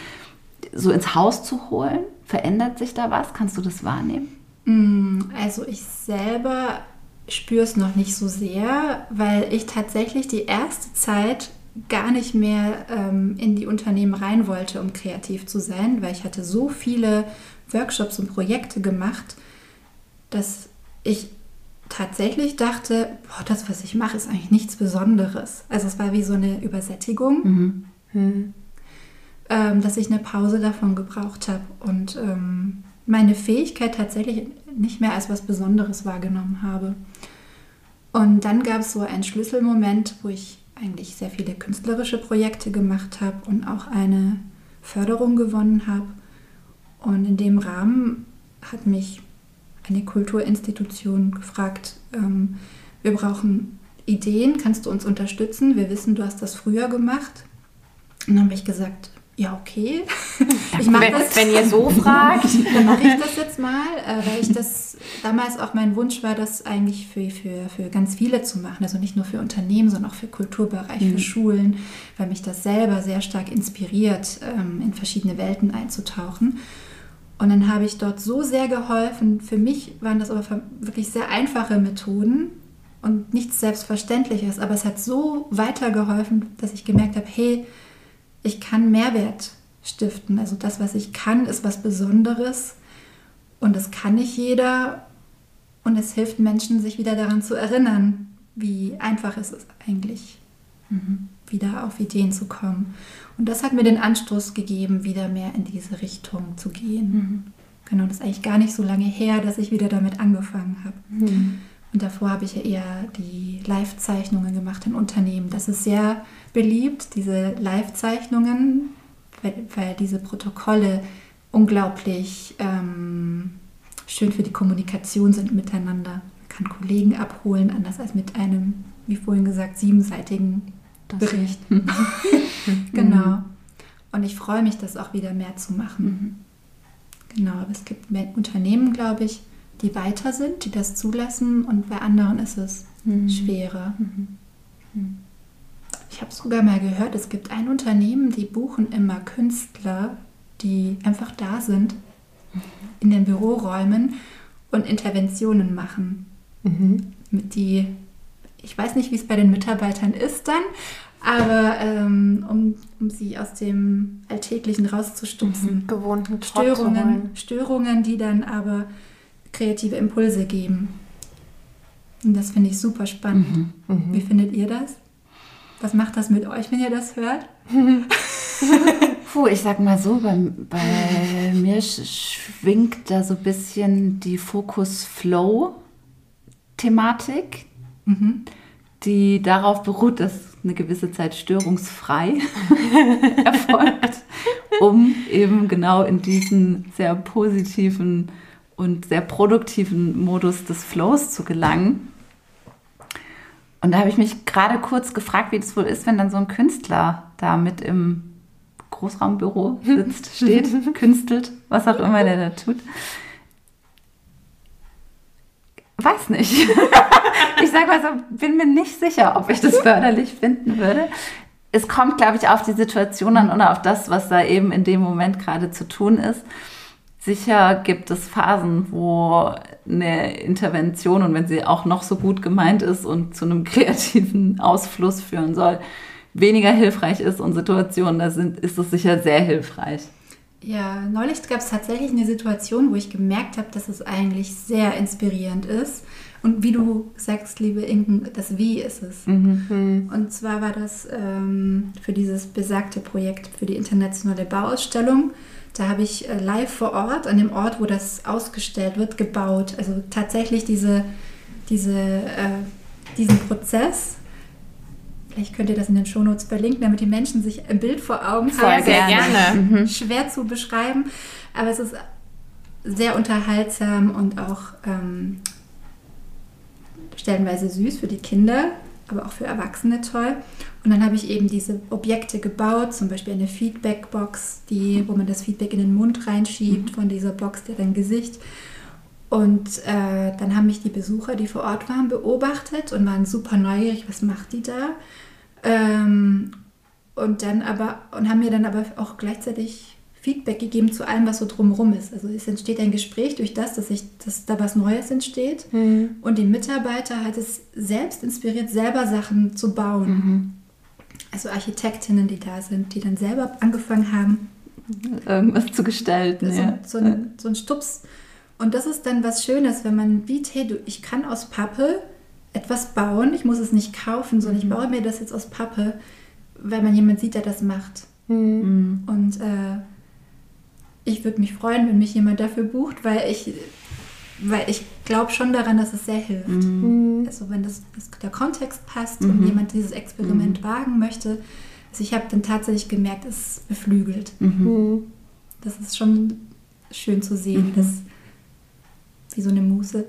so ins Haus zu holen? Verändert sich da was? Kannst du das wahrnehmen? Also ich selber spüre es noch nicht so sehr, weil ich tatsächlich die erste Zeit gar nicht mehr ähm, in die Unternehmen rein wollte, um kreativ zu sein, weil ich hatte so viele Workshops und Projekte gemacht, dass ich tatsächlich dachte, boah, das, was ich mache, ist eigentlich nichts Besonderes. Also es war wie so eine Übersättigung, ähm, dass ich eine Pause davon gebraucht habe und ähm, meine Fähigkeit tatsächlich nicht mehr als was Besonderes wahrgenommen habe. Und dann gab es so einen Schlüsselmoment, wo ich eigentlich sehr viele künstlerische Projekte gemacht habe und auch eine Förderung gewonnen habe. Und in dem Rahmen hat mich eine Kulturinstitution gefragt, ähm, wir brauchen Ideen, kannst du uns unterstützen? Wir wissen, du hast das früher gemacht. Und dann habe ich gesagt, ja, okay. Ich mache Wenn, das. wenn ihr so fragt, Dann mache ich das jetzt mal, äh, weil ich das damals auch mein Wunsch war, das eigentlich für, für, für ganz viele zu machen. Also nicht nur für Unternehmen, sondern auch für Kulturbereich, für Schulen, weil mich das selber sehr stark inspiriert, ähm, in verschiedene Welten einzutauchen. Und dann habe ich dort so sehr geholfen. Für mich waren das aber wirklich sehr einfache Methoden und nichts Selbstverständliches. Aber es hat so weitergeholfen, dass ich gemerkt habe, hey, ich kann Mehrwert stiften. Also das, was ich kann, ist was Besonderes. Und das kann nicht jeder. Und es hilft Menschen, sich wieder daran zu erinnern, wie einfach es ist eigentlich, mhm. wieder auf Ideen zu kommen. Und das hat mir den Anstoß gegeben, wieder mehr in diese Richtung zu gehen. Mhm. Genau, das ist eigentlich gar nicht so lange her, dass ich wieder damit angefangen habe. Mhm. Und davor habe ich ja eher die Live-Zeichnungen gemacht in Unternehmen. Das ist sehr beliebt, diese Live-Zeichnungen, weil, weil, diese Protokolle unglaublich ähm, schön für die Kommunikation sind miteinander. Man kann Kollegen abholen, anders als mit einem, wie vorhin gesagt, siebenseitigen das Bericht. genau. Und ich freue mich, das auch wieder mehr zu machen. Mhm. Genau, aber es gibt Unternehmen, glaube ich, die weiter sind, die das zulassen und bei anderen ist es mhm. schwerer. Mhm. mhm. Ich habe sogar mal gehört, es gibt ein Unternehmen, die buchen immer Künstler, die einfach da sind in den Büroräumen und Interventionen machen. Mhm. Die, ich weiß nicht, wie es bei den Mitarbeitern ist dann, aber ähm, um, um sie aus dem Alltäglichen rauszustupsen. Mhm. Gewohnten Störungen, Störungen, die dann aber kreative Impulse geben. Und das finde ich super spannend. Mhm. Mhm. Wie findet ihr das? Was macht das mit euch, wenn ihr das hört? Puh, ich sag mal so, bei, bei mir schwingt da so ein bisschen die Fokus-Flow-Thematik, mhm. die darauf beruht, dass eine gewisse Zeit störungsfrei erfolgt, um eben genau in diesen sehr positiven und sehr produktiven Modus des Flows zu gelangen. Und da habe ich mich gerade kurz gefragt, wie das wohl ist, wenn dann so ein Künstler da mit im Großraumbüro sitzt, steht, künstelt, was auch immer der da tut. Weiß nicht. ich sage mal so, bin mir nicht sicher, ob ich das förderlich finden würde. Es kommt, glaube ich, auf die Situation an oder auf das, was da eben in dem Moment gerade zu tun ist. Sicher gibt es Phasen, wo eine Intervention und wenn sie auch noch so gut gemeint ist und zu einem kreativen Ausfluss führen soll, weniger hilfreich ist und Situationen, da sind, ist es sicher sehr hilfreich. Ja, neulich gab es tatsächlich eine Situation, wo ich gemerkt habe, dass es eigentlich sehr inspirierend ist. Und wie du sagst, liebe Inken, das Wie ist es. Mhm. Und zwar war das ähm, für dieses besagte Projekt für die internationale Bauausstellung da habe ich äh, live vor Ort, an dem Ort, wo das ausgestellt wird, gebaut. Also tatsächlich diese, diese, äh, diesen Prozess. Vielleicht könnt ihr das in den Shownotes verlinken, damit die Menschen sich ein Bild vor Augen Voll haben. Sehr gerne. Mhm. Schwer zu beschreiben, aber es ist sehr unterhaltsam und auch ähm, stellenweise süß für die Kinder aber auch für Erwachsene toll. Und dann habe ich eben diese Objekte gebaut, zum Beispiel eine Feedback-Box, wo man das Feedback in den Mund reinschiebt, mhm. von dieser Box, der dann Gesicht. Und äh, dann haben mich die Besucher, die vor Ort waren, beobachtet und waren super neugierig, was macht die da? Ähm, und dann aber, und haben mir dann aber auch gleichzeitig Feedback gegeben zu allem, was so drumherum ist. Also es entsteht ein Gespräch durch das, dass, ich, dass da was Neues entsteht. Mhm. Und die Mitarbeiter hat es selbst inspiriert, selber Sachen zu bauen. Mhm. Also Architektinnen, die da sind, die dann selber angefangen haben, irgendwas zu gestalten. So, ja. so, ein, so ein Stups. Und das ist dann was Schönes, wenn man sieht, hey, du, ich kann aus Pappe etwas bauen, ich muss es nicht kaufen, sondern mhm. ich baue mir das jetzt aus Pappe, weil man jemand sieht, der das macht. Mhm. Und äh, ich würde mich freuen, wenn mich jemand dafür bucht, weil ich, weil ich glaube schon daran, dass es sehr hilft. Mhm. Also wenn das, das, der Kontext passt mhm. und jemand dieses Experiment mhm. wagen möchte. Also ich habe dann tatsächlich gemerkt, es beflügelt. Mhm. Mhm. Das ist schon schön zu sehen, mhm. dass wie so eine Muße.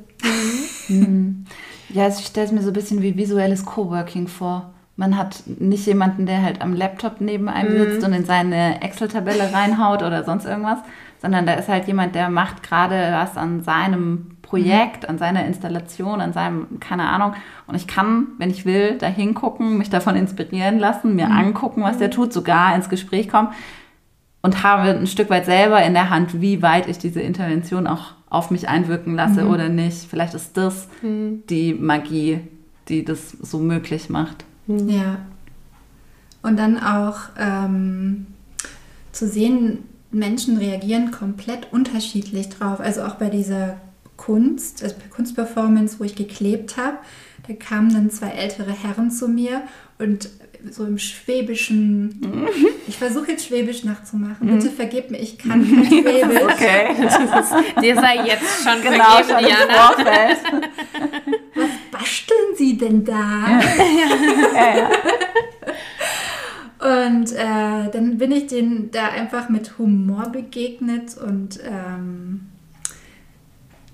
Ja, also ich stelle es mir so ein bisschen wie visuelles Coworking vor. Man hat nicht jemanden, der halt am Laptop neben einem mhm. sitzt und in seine Excel-Tabelle reinhaut oder sonst irgendwas, sondern da ist halt jemand, der macht gerade was an seinem Projekt, mhm. an seiner Installation, an seinem, keine Ahnung. Und ich kann, wenn ich will, da hingucken, mich davon inspirieren lassen, mir mhm. angucken, was der tut, sogar ins Gespräch kommen. und habe ein Stück weit selber in der Hand, wie weit ich diese Intervention auch auf mich einwirken lasse Mhm. oder nicht. Vielleicht ist das die Magie, die das so möglich macht. Ja. Und dann auch ähm, zu sehen, Menschen reagieren komplett unterschiedlich drauf. Also auch bei dieser Kunst, also bei Kunstperformance, wo ich geklebt habe, da kamen dann zwei ältere Herren zu mir und so im Schwäbischen, ich versuche jetzt Schwäbisch nachzumachen. Bitte vergib mir, ich kann kein Schwäbisch. Okay. Dir sei jetzt schon genau, vergeben, schon Diana. Sie denn da? Und äh, dann bin ich denen da einfach mit Humor begegnet und ähm,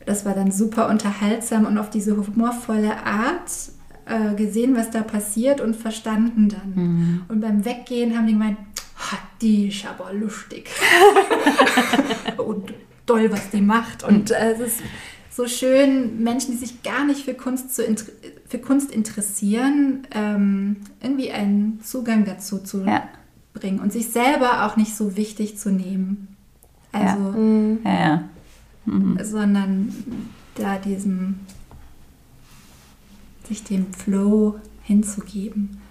das war dann super unterhaltsam und auf diese humorvolle Art äh, gesehen, was da passiert und verstanden dann. Und beim Weggehen haben die gemeint, "Ha, die ist aber lustig. und toll, was die macht. Und äh, es ist so schön, Menschen, die sich gar nicht für Kunst, zu int- für Kunst interessieren, ähm, irgendwie einen Zugang dazu zu Ja. bringen und sich selber auch nicht so wichtig zu nehmen. Also, Ja, ja. sondern da diesem, sich dem Flow hinzugeben.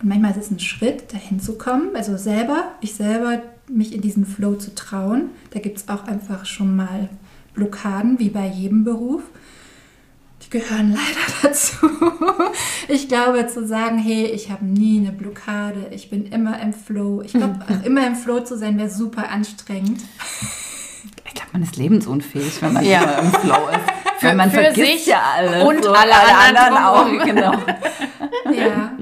Und manchmal ist es ein Schritt, dahin zu kommen, also selber, ich selber, mich in diesen Flow zu trauen. Da gibt es auch einfach schon mal Blockaden, wie bei jedem Beruf. Gehören leider dazu. Ich glaube, zu sagen, hey, ich habe nie eine Blockade, ich bin immer im Flow. Ich glaube, auch immer im Flow zu sein, wäre super anstrengend. Ich glaube, man ist lebensunfähig, wenn man Ja. immer im Flow ist. Weil man für vergisst sich ja alles. und alle anderen auch. drumherum. Genau. Ja.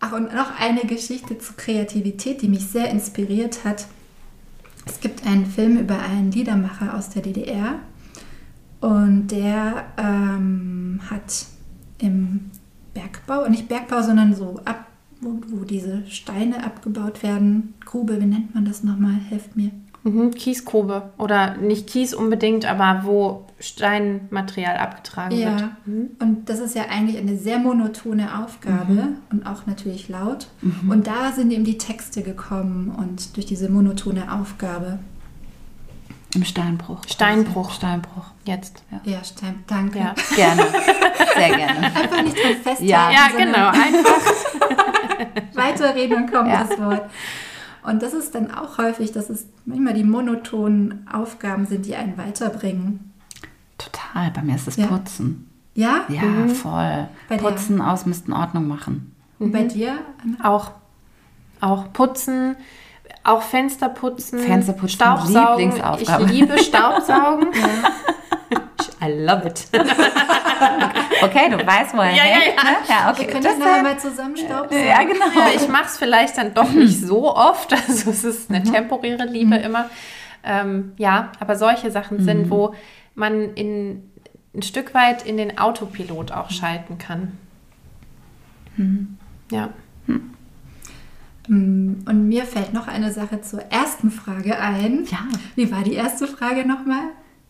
Ach, und noch eine Geschichte zu Kreativität, die mich sehr inspiriert hat. Es gibt einen Film über einen Liedermacher aus der DDR und der ähm, hat im Bergbau, nicht Bergbau, sondern so ab, wo, wo diese Steine abgebaut werden, Grube, wie nennt man das nochmal? Helft mir. Mhm, Kiesgrube. Oder nicht Kies unbedingt, aber wo Steinmaterial abgetragen wird. Ja, und das ist ja eigentlich eine sehr monotone Aufgabe und auch natürlich laut. Und da sind eben die Texte gekommen und durch diese monotone Aufgabe. Im Steinbruch. Steinbruch. Steinbruch. Jetzt. Ja, stimmt, danke. Ja. Gerne. Sehr gerne. Einfach nicht dran festhalten, Ja. Ja, genau. Einfach. weiterreden und kommt Ja. das Wort. Und das ist dann auch häufig, dass es manchmal die monotonen Aufgaben sind, die einen weiterbringen. Total. Bei mir ist es Ja. Putzen. Ja? Ja, voll. Bei dir? Putzen, ausmisten, Ordnung machen. Und bei dir? Anna? Auch. Auch putzen. Auch Fenster putzen. Fenster putzen, Staubsaugen. Lieblingsaufgabe. Ich liebe Staubsaugen. I love it. Okay, du weißt, wo er Ja, ja, ja. ne? Ja, okay. Wir können Das nachher mal zusammen staubsaugen. ja, genau. Ja, ich mache es vielleicht dann doch nicht so oft. Also es ist eine temporäre Liebe immer. Ähm, ja, aber solche Sachen sind, wo man in, ein Stück weit in den Autopilot auch schalten kann. Ja. Mm, Und mir fällt noch eine Sache zur ersten Frage ein. Ja. Wie war die erste Frage nochmal?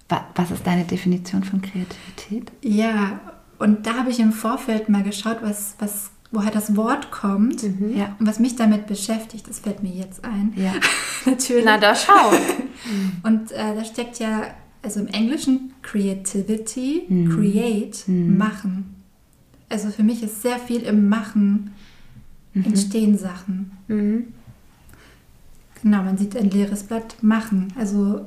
Wa- Was ist deine Definition von Kreativität? Ja, und da habe ich im Vorfeld mal geschaut, was, was, woher das Wort kommt Ja. und was mich damit beschäftigt. Das fällt mir jetzt ein. Ja. Natürlich. Na, da schau. Und äh, da steckt ja, also im Englischen Creativity, Mhm. Create, Machen. Also für mich ist sehr viel im Machen Mhm. Entstehen Sachen. Mhm. Genau, man sieht ein leeres Blatt machen. Also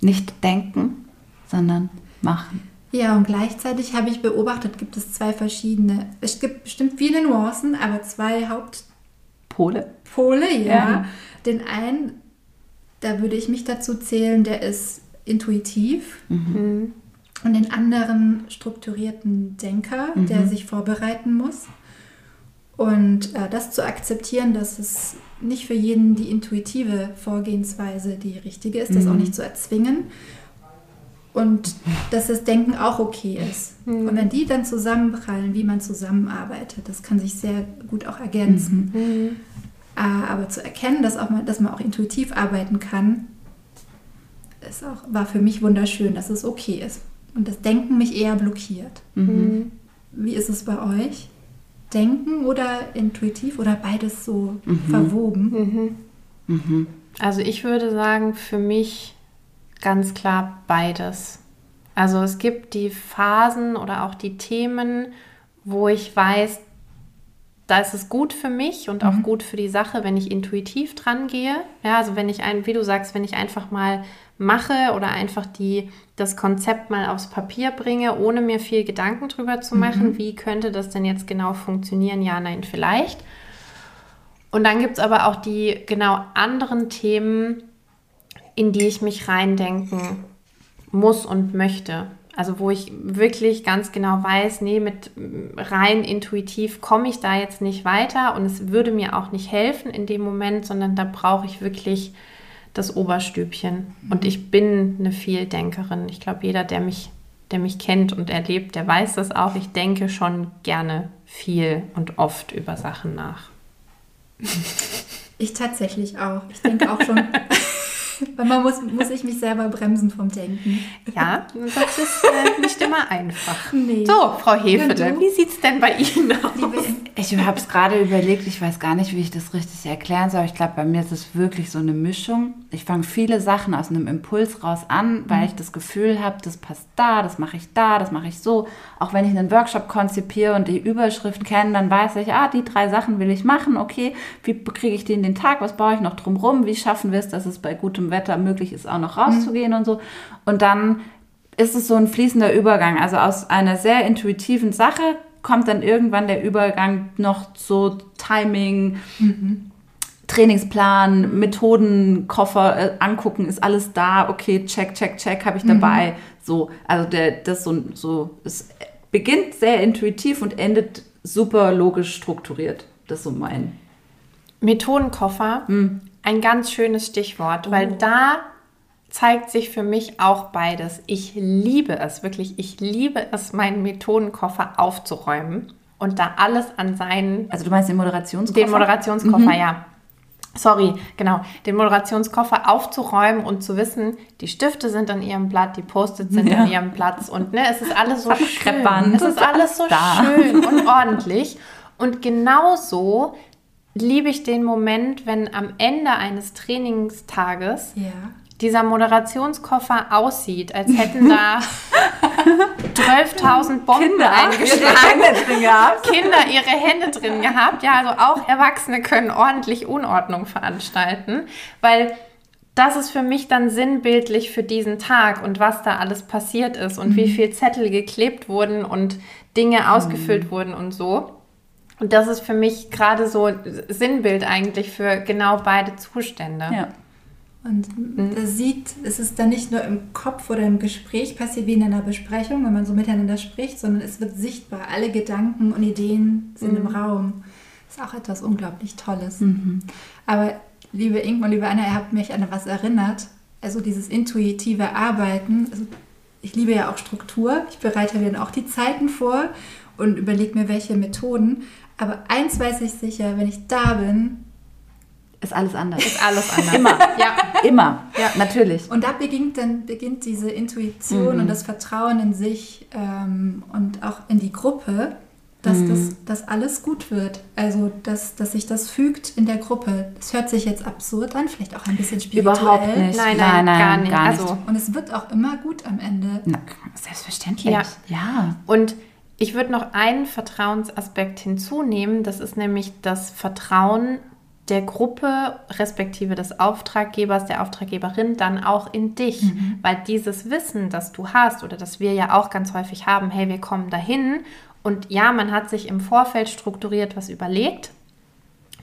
Nicht denken, sondern machen. ja, und gleichzeitig habe ich beobachtet, gibt es zwei verschiedene, es gibt bestimmt viele Nuancen, aber zwei Hauptpole, Pole? ja. Ja. Den einen, da würde ich mich dazu zählen, der ist intuitiv. Mhm. Und den anderen strukturierten Denker, der sich vorbereiten muss. Und äh, das zu akzeptieren, dass es nicht für jeden die intuitive Vorgehensweise die richtige ist, das auch nicht zu erzwingen. Und dass das Denken auch okay ist. Und wenn die dann zusammenprallen, wie man zusammenarbeitet, das kann sich sehr gut auch ergänzen. Mhm. Äh, aber zu erkennen, dass, auch man, dass man auch intuitiv arbeiten kann, ist auch, war für mich wunderschön, dass es okay ist. Und das Denken mich eher blockiert. Mhm. Wie ist es bei euch? Denken oder intuitiv oder beides so verwoben? Mhm. Mhm. Also ich würde sagen, für mich ganz klar beides. Also es gibt die Phasen oder auch die Themen, wo ich weiß, da ist es gut für mich und auch mhm. gut für die Sache, wenn ich intuitiv dran gehe. Ja, also wenn ich ein, wie du sagst, wenn ich einfach mal mache oder einfach die, das Konzept mal aufs Papier bringe, ohne mir viel Gedanken drüber zu machen, mhm. wie könnte das denn jetzt genau funktionieren? Ja, nein, vielleicht. Und dann gibt es aber auch die genau anderen Themen, in die ich mich reindenken muss und möchte. Also wo ich wirklich ganz genau weiß, nee, mit rein intuitiv komme ich da jetzt nicht weiter und es würde mir auch nicht helfen in dem Moment, sondern da brauche ich wirklich das Oberstübchen. Und mhm. ich bin eine Vieldenkerin. Ich glaube, jeder, der mich, der mich kennt und erlebt, der weiß das auch. Ich denke schon gerne viel und oft über Sachen nach. Ich tatsächlich auch. Ich denke auch schon Weil man muss, muss ich mich selber bremsen vom Denken. Ja, das ist äh, nicht immer einfach. Nee. So, Frau Hefede, wie sieht es denn bei Ihnen aus? Ich habe es gerade überlegt, ich weiß gar nicht, wie ich das richtig erklären soll. Ich glaube, bei mir ist es wirklich so eine Mischung. Ich fange viele Sachen aus einem Impuls raus an, weil mhm. ich das Gefühl habe, das passt da, das mache ich da, das mache ich so. Auch wenn ich einen Workshop konzipiere und die Überschrift kenne, dann weiß ich, ah, die drei Sachen will ich machen, okay, wie kriege ich die in den Tag, was baue ich noch drumrum, wie schaffen wir es, dass es bei gutem Wetter möglich ist, auch noch rauszugehen mhm. und so. Und dann ist es so ein fließender Übergang. Also aus einer sehr intuitiven Sache kommt dann irgendwann der Übergang noch zu Timing, mhm. Trainingsplan, Methoden, Koffer äh, angucken, ist alles da, okay, check, check, check, habe ich dabei. Mhm. So, also der, das so, so, es beginnt sehr intuitiv und endet super logisch strukturiert. Das ist so mein. Methodenkoffer. Mhm ein ganz schönes Stichwort, weil oh. da zeigt sich für mich auch beides. Ich liebe es, wirklich, ich liebe es, meinen Methodenkoffer aufzuräumen und da alles an seinen... Also du meinst den Moderationskoffer? Den Moderationskoffer, mhm. ja. Sorry, genau, den Moderationskoffer aufzuräumen und zu wissen, die Stifte sind an ihrem Blatt, die Post-its sind ja. an ihrem Platz und ne, es ist alles so schön. Es ist alles so da. schön und ordentlich. Und genauso liebe ich den Moment, wenn am Ende eines Trainingstages ja. dieser Moderationskoffer aussieht, als hätten da 12.000 Bomben Kinder eingeschlagen. Ihre Kinder ihre Hände drin gehabt. Ja, also auch Erwachsene können ordentlich Unordnung veranstalten, weil das ist für mich dann sinnbildlich für diesen Tag und was da alles passiert ist und mhm. wie viel Zettel geklebt wurden und Dinge ausgefüllt mhm. wurden und so. Und das ist für mich gerade so Sinnbild eigentlich für genau beide Zustände. Ja. Und mhm. das sieht, es ist dann nicht nur im Kopf oder im Gespräch passiert wie in einer Besprechung, wenn man so miteinander spricht, sondern es wird sichtbar. Alle Gedanken und Ideen sind mhm. im Raum. Das ist auch etwas unglaublich Tolles. Mhm. Aber liebe Ingmar, liebe Anna, ihr habt mich an was erinnert. Also dieses intuitive Arbeiten. Also ich liebe ja auch Struktur. Ich bereite mir dann auch die Zeiten vor und überlege mir, welche Methoden. Aber eins weiß ich sicher, wenn ich da bin, ist alles anders. Ist alles anders. Immer. ja. Immer. Ja, natürlich. Und da beginnt dann beginnt diese Intuition mhm. und das Vertrauen in sich ähm, und auch in die Gruppe, dass mhm. das dass alles gut wird. Also, dass, dass sich das fügt in der Gruppe. Das hört sich jetzt absurd an, vielleicht auch ein bisschen spirituell. Überhaupt nicht. Nein, nein, nein gar nicht. Gar nicht. Also, und es wird auch immer gut am Ende. Na, selbstverständlich. Ja. ja. Und ich würde noch einen Vertrauensaspekt hinzunehmen. Das ist nämlich das Vertrauen der Gruppe, respektive des Auftraggebers, der Auftraggeberin, dann auch in dich. Mhm. Weil dieses Wissen, das du hast oder das wir ja auch ganz häufig haben, hey, wir kommen dahin und ja, man hat sich im Vorfeld strukturiert was überlegt.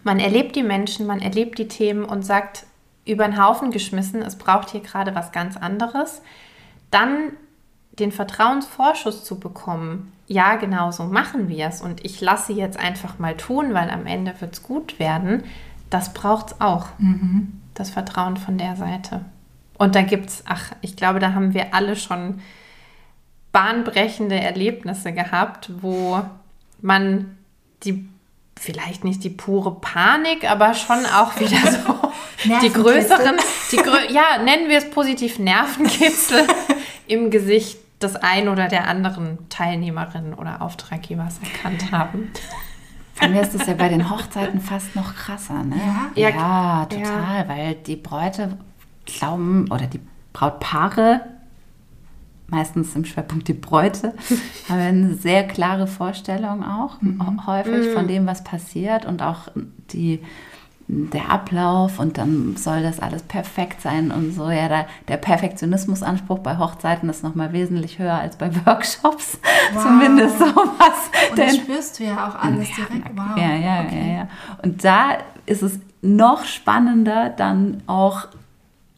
Man erlebt die Menschen, man erlebt die Themen und sagt über den Haufen geschmissen, es braucht hier gerade was ganz anderes. Dann den Vertrauensvorschuss zu bekommen, ja, genau so machen wir es und ich lasse jetzt einfach mal tun, weil am Ende wird es gut werden, das braucht es auch. Mhm. Das Vertrauen von der Seite. Und da gibt es, ach, ich glaube, da haben wir alle schon bahnbrechende Erlebnisse gehabt, wo man die, vielleicht nicht die pure Panik, aber schon auch wieder so die größeren, die, ja, nennen wir es positiv Nervenkitzel im Gesicht des einen oder der anderen Teilnehmerin oder Auftraggebers erkannt haben. Bei mir ist es ja bei den Hochzeiten fast noch krasser, ne? Ja? Ja, Ja, total, weil die Bräute glauben oder die Brautpaare, meistens im Schwerpunkt die Bräute, haben eine sehr klare Vorstellung auch häufig von dem, was passiert und auch die der Ablauf und dann soll das alles perfekt sein und so. Ja, da, der Perfektionismusanspruch bei Hochzeiten ist nochmal wesentlich höher als bei Workshops. Wow. Zumindest sowas. Und das spürst du ja auch alles direkt. Wow. Ja, ja, okay. ja, ja. Und da ist es noch spannender, dann auch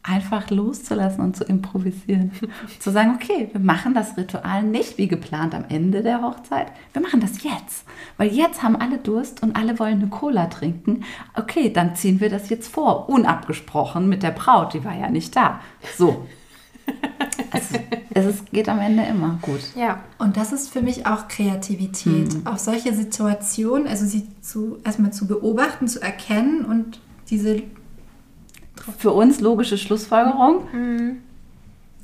einfach loszulassen und zu improvisieren. zu sagen, okay, wir machen das Ritual nicht wie geplant am Ende der Hochzeit. Wir machen das jetzt. Weil jetzt haben alle Durst und alle wollen eine Cola trinken. Okay, dann ziehen wir das jetzt vor. Unabgesprochen mit der Braut, die war ja nicht da. So. Es ist, geht am Ende immer gut. Ja. Und das ist für mich auch Kreativität. Mhm. Auch solche Situationen, also sie zu, erstmal zu beobachten, zu erkennen und diese Für uns logische Schlussfolgerung.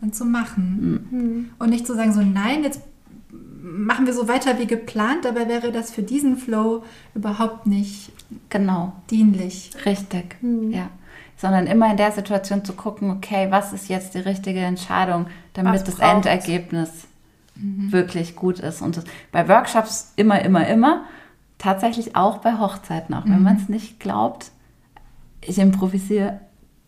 dann zu machen. Mhm. Und nicht zu sagen, so nein, jetzt machen wir so weiter wie geplant, dabei wäre das für diesen Flow überhaupt nicht Genau. dienlich. Richtig, ja. Sondern immer in der Situation zu gucken, okay, was ist jetzt die richtige Entscheidung, damit Was das braucht's? Endergebnis wirklich gut ist. Und das, bei Workshops immer, immer, immer. Tatsächlich auch bei Hochzeiten, auch wenn man es nicht glaubt. Ich improvisiere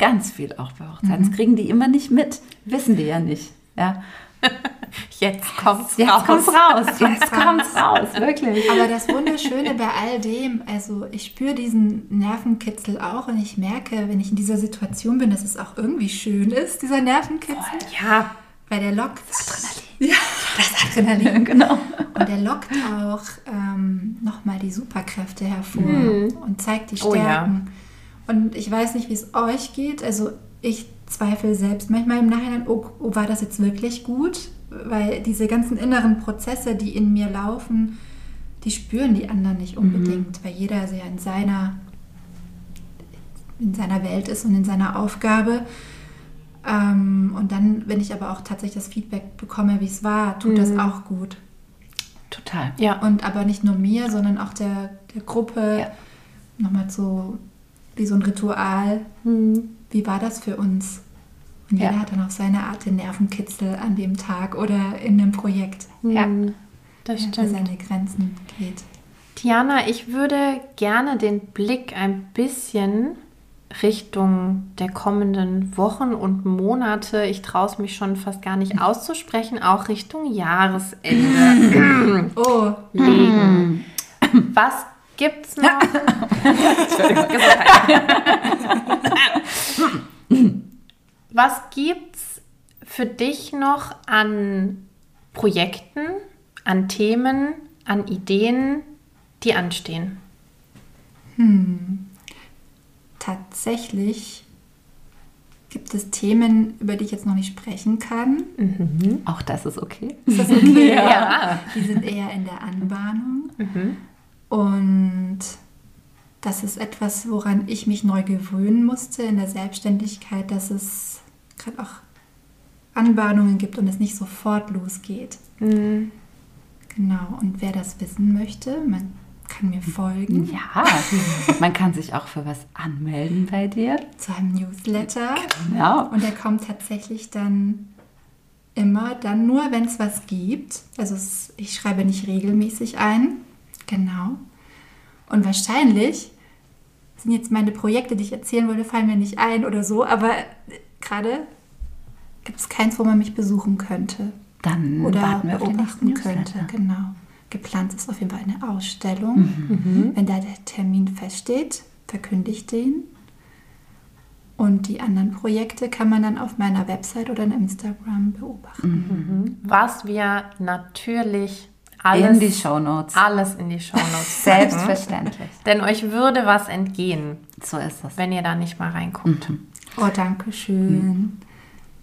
ganz viel auch bei Hochzeiten. Das kriegen die immer nicht mit. Wissen die ja nicht. Ja. Jetzt kommt's Jetzt raus. kommt's raus. Jetzt kommt's raus. Wirklich. Aber das Wunderschöne bei all dem, also ich spüre diesen Nervenkitzel auch und ich merke, wenn ich in dieser Situation bin, dass es auch irgendwie schön ist, dieser Nervenkitzel. Ja. Weil der lockt. Adrenalin. Ja, das Adrenalin. genau. Und der lockt auch ähm, nochmal die Superkräfte hervor und zeigt die Oh ja. Und ich weiß nicht, wie es euch geht. Also ich zweifle selbst manchmal im Nachhinein, oh, oh, war das jetzt wirklich gut? Weil diese ganzen inneren Prozesse, die in mir laufen, die spüren die anderen nicht unbedingt, weil jeder sehr in seiner, in seiner Welt ist und in seiner Aufgabe. Ähm, und dann, wenn ich aber auch tatsächlich das Feedback bekomme, wie es war, tut das auch gut. Total. Ja. Und aber nicht nur mir, sondern auch der, der Gruppe. Ja. Nochmal so wie so ein Ritual. Wie war das für uns? Und jeder Ja. hat dann auf seine Art den Nervenkitzel an dem Tag oder in einem Projekt, Ja. Das der stimmt. seine Grenzen geht. Tiana, ich würde gerne den Blick ein bisschen Richtung der kommenden Wochen und Monate, ich traue es mich schon fast gar nicht auszusprechen, auch Richtung Jahresende Oh, legen. Was gibt's noch? Entschuldigung, Gesundheit. Was gibt's für dich noch an Projekten, an Themen, an Ideen, die anstehen? tatsächlich gibt es Themen, über die ich jetzt noch nicht sprechen kann. Auch das ist okay. Ist das okay? Ja. Die sind eher in der Anbahnung. Und das ist etwas, woran ich mich neu gewöhnen musste in der Selbstständigkeit, dass es gerade auch Anbahnungen gibt und es nicht sofort losgeht. Genau. Und wer das wissen möchte, man kann mir folgen Ja, man kann sich auch für was anmelden bei dir. zu einem Newsletter. Ja. Und der kommt tatsächlich dann immer dann nur, wenn es was gibt. Also ich schreibe nicht regelmäßig ein. Genau. Und wahrscheinlich sind jetzt meine Projekte, die ich erzählen wollte, fallen mir nicht ein oder so. Aber gerade gibt es keins, wo man mich besuchen könnte Dann oder warten wir auf den nächsten beobachten könnte. Newsletter. Genau. Geplant ist auf jeden Fall eine Ausstellung. Wenn da der Termin feststeht, verkündige ich den. Und die anderen Projekte kann man dann auf meiner Website oder in Instagram beobachten. Was wir natürlich alles, In die Shownotes. alles in die Shownotes Selbstverständlich. Denn euch würde was entgehen, So ist es. wenn ihr da nicht mal reinguckt. Oh, danke schön.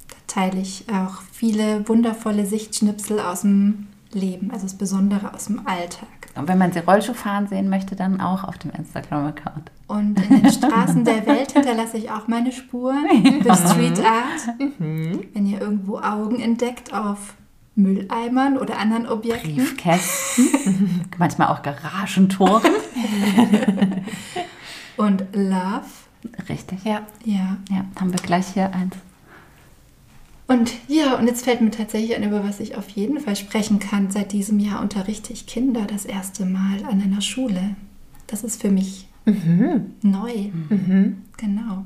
Da teile ich auch viele wundervolle Sichtschnipsel aus dem Leben, also das Besondere aus dem Alltag. Und wenn man sie Rollschuh fahren sehen möchte, dann auch auf dem Instagram-Account. Und in den Straßen der Welt hinterlasse ich auch meine Spuren durch Street Art. Wenn ihr irgendwo Augen entdeckt auf Mülleimern oder anderen Objekten. Briefkästen, manchmal auch Garagentoren. Und Love. Richtig. Ja. Ja. Ja, haben wir gleich hier eins. Und ja, und jetzt fällt mir tatsächlich ein, über was ich auf jeden Fall sprechen kann. Seit diesem Jahr unterrichte ich Kinder das erste Mal an einer Schule. Das ist für mich neu. Genau.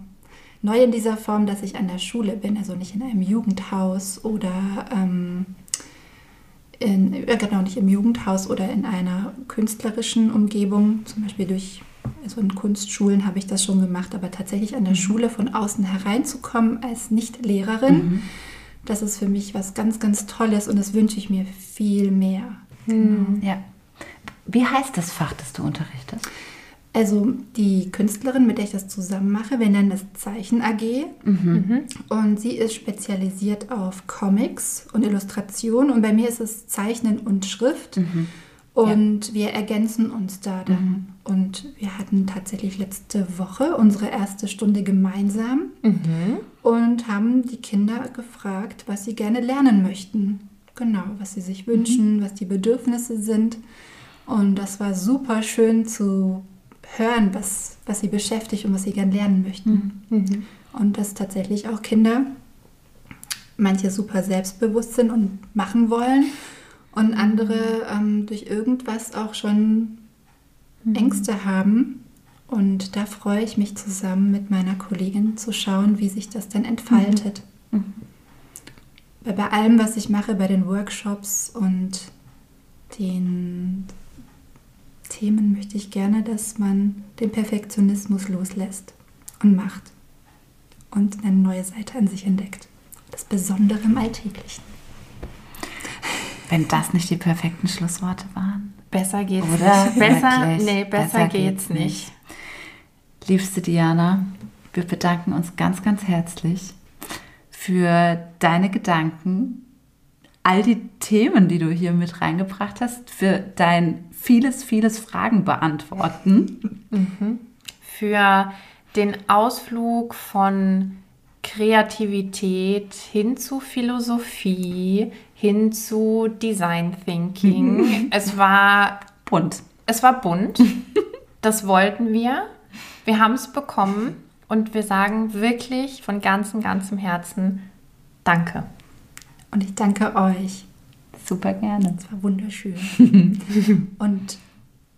Neu in dieser Form, dass ich an der Schule bin, also nicht in einem Jugendhaus oder ähm, in, äh, genau nicht im Jugendhaus oder in einer künstlerischen Umgebung, zum Beispiel durch also in Kunstschulen habe ich das schon gemacht, aber tatsächlich an der Schule von außen hereinzukommen als Nicht-Lehrerin, das ist für mich was ganz, ganz Tolles und das wünsche ich mir viel mehr. Ja. Wie heißt das Fach, das du unterrichtest? Also die Künstlerin, mit der ich das zusammen mache, wir nennen das Zeichen AG. Und sie ist spezialisiert auf Comics und Illustration. Und bei mir ist es Zeichnen und Schrift. Und wir ergänzen uns da dann. Und wir hatten tatsächlich letzte Woche unsere erste Stunde gemeinsam und haben die Kinder gefragt, was sie gerne lernen möchten. Genau, was sie sich wünschen, was die Bedürfnisse sind. Und das war super schön zu hören, was, was sie beschäftigt und was sie gerne lernen möchten. Und dass tatsächlich auch Kinder, manche super selbstbewusst sind und machen wollen und andere ähm, durch irgendwas auch schon Ängste haben. Und da freue ich mich zusammen mit meiner Kollegin zu schauen, wie sich das dann entfaltet. Weil bei allem, was ich mache, bei den Workshops und den Themen, möchte ich gerne, dass man den Perfektionismus loslässt und macht und eine neue Seite an sich entdeckt. Das Besondere im Alltäglichen. Wenn das nicht die perfekten Schlussworte waren. Besser geht's Oder? nicht. Besser, nee, besser, geht's nicht. Liebste Diana, wir bedanken uns ganz, ganz herzlich für deine Gedanken, all die Themen, die du hier mit reingebracht hast, für dein vieles, vieles Fragen beantworten. Für den Ausflug von Kreativität hin zu Philosophie, hin zu Design Thinking. es war Bunt. Es war bunt. Das wollten wir. Wir haben es bekommen. Und wir sagen wirklich von ganzem, ganzem Herzen Danke. Und ich danke euch. Super gerne. Es war wunderschön. und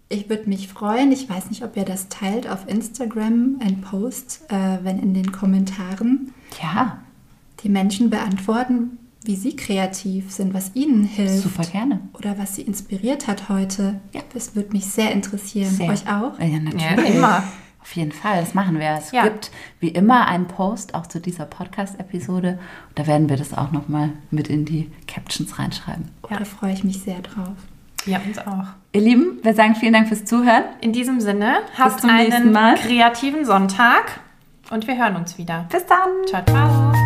ich würde mich freuen, ich weiß nicht, ob ihr das teilt auf Instagram, ein Post, äh, wenn in den Kommentaren Ja, die Menschen beantworten, wie sie kreativ sind, was ihnen hilft. super gerne. Oder was sie inspiriert hat heute. Ja. Das würde mich sehr interessieren. Sehr. Euch auch? Ja, natürlich. immer. Auf jeden Fall, das machen wir. Es Ja. gibt wie immer einen Post auch zu dieser Podcast-Episode. Da werden wir das auch nochmal mit in die Captions reinschreiben. Oh, Da freue ich mich sehr drauf. Ja, uns auch. Ihr Lieben, wir sagen vielen Dank fürs Zuhören. In diesem Sinne, habt einen Mal. kreativen Sonntag und wir hören uns wieder. Bis dann. Ciao, ciao.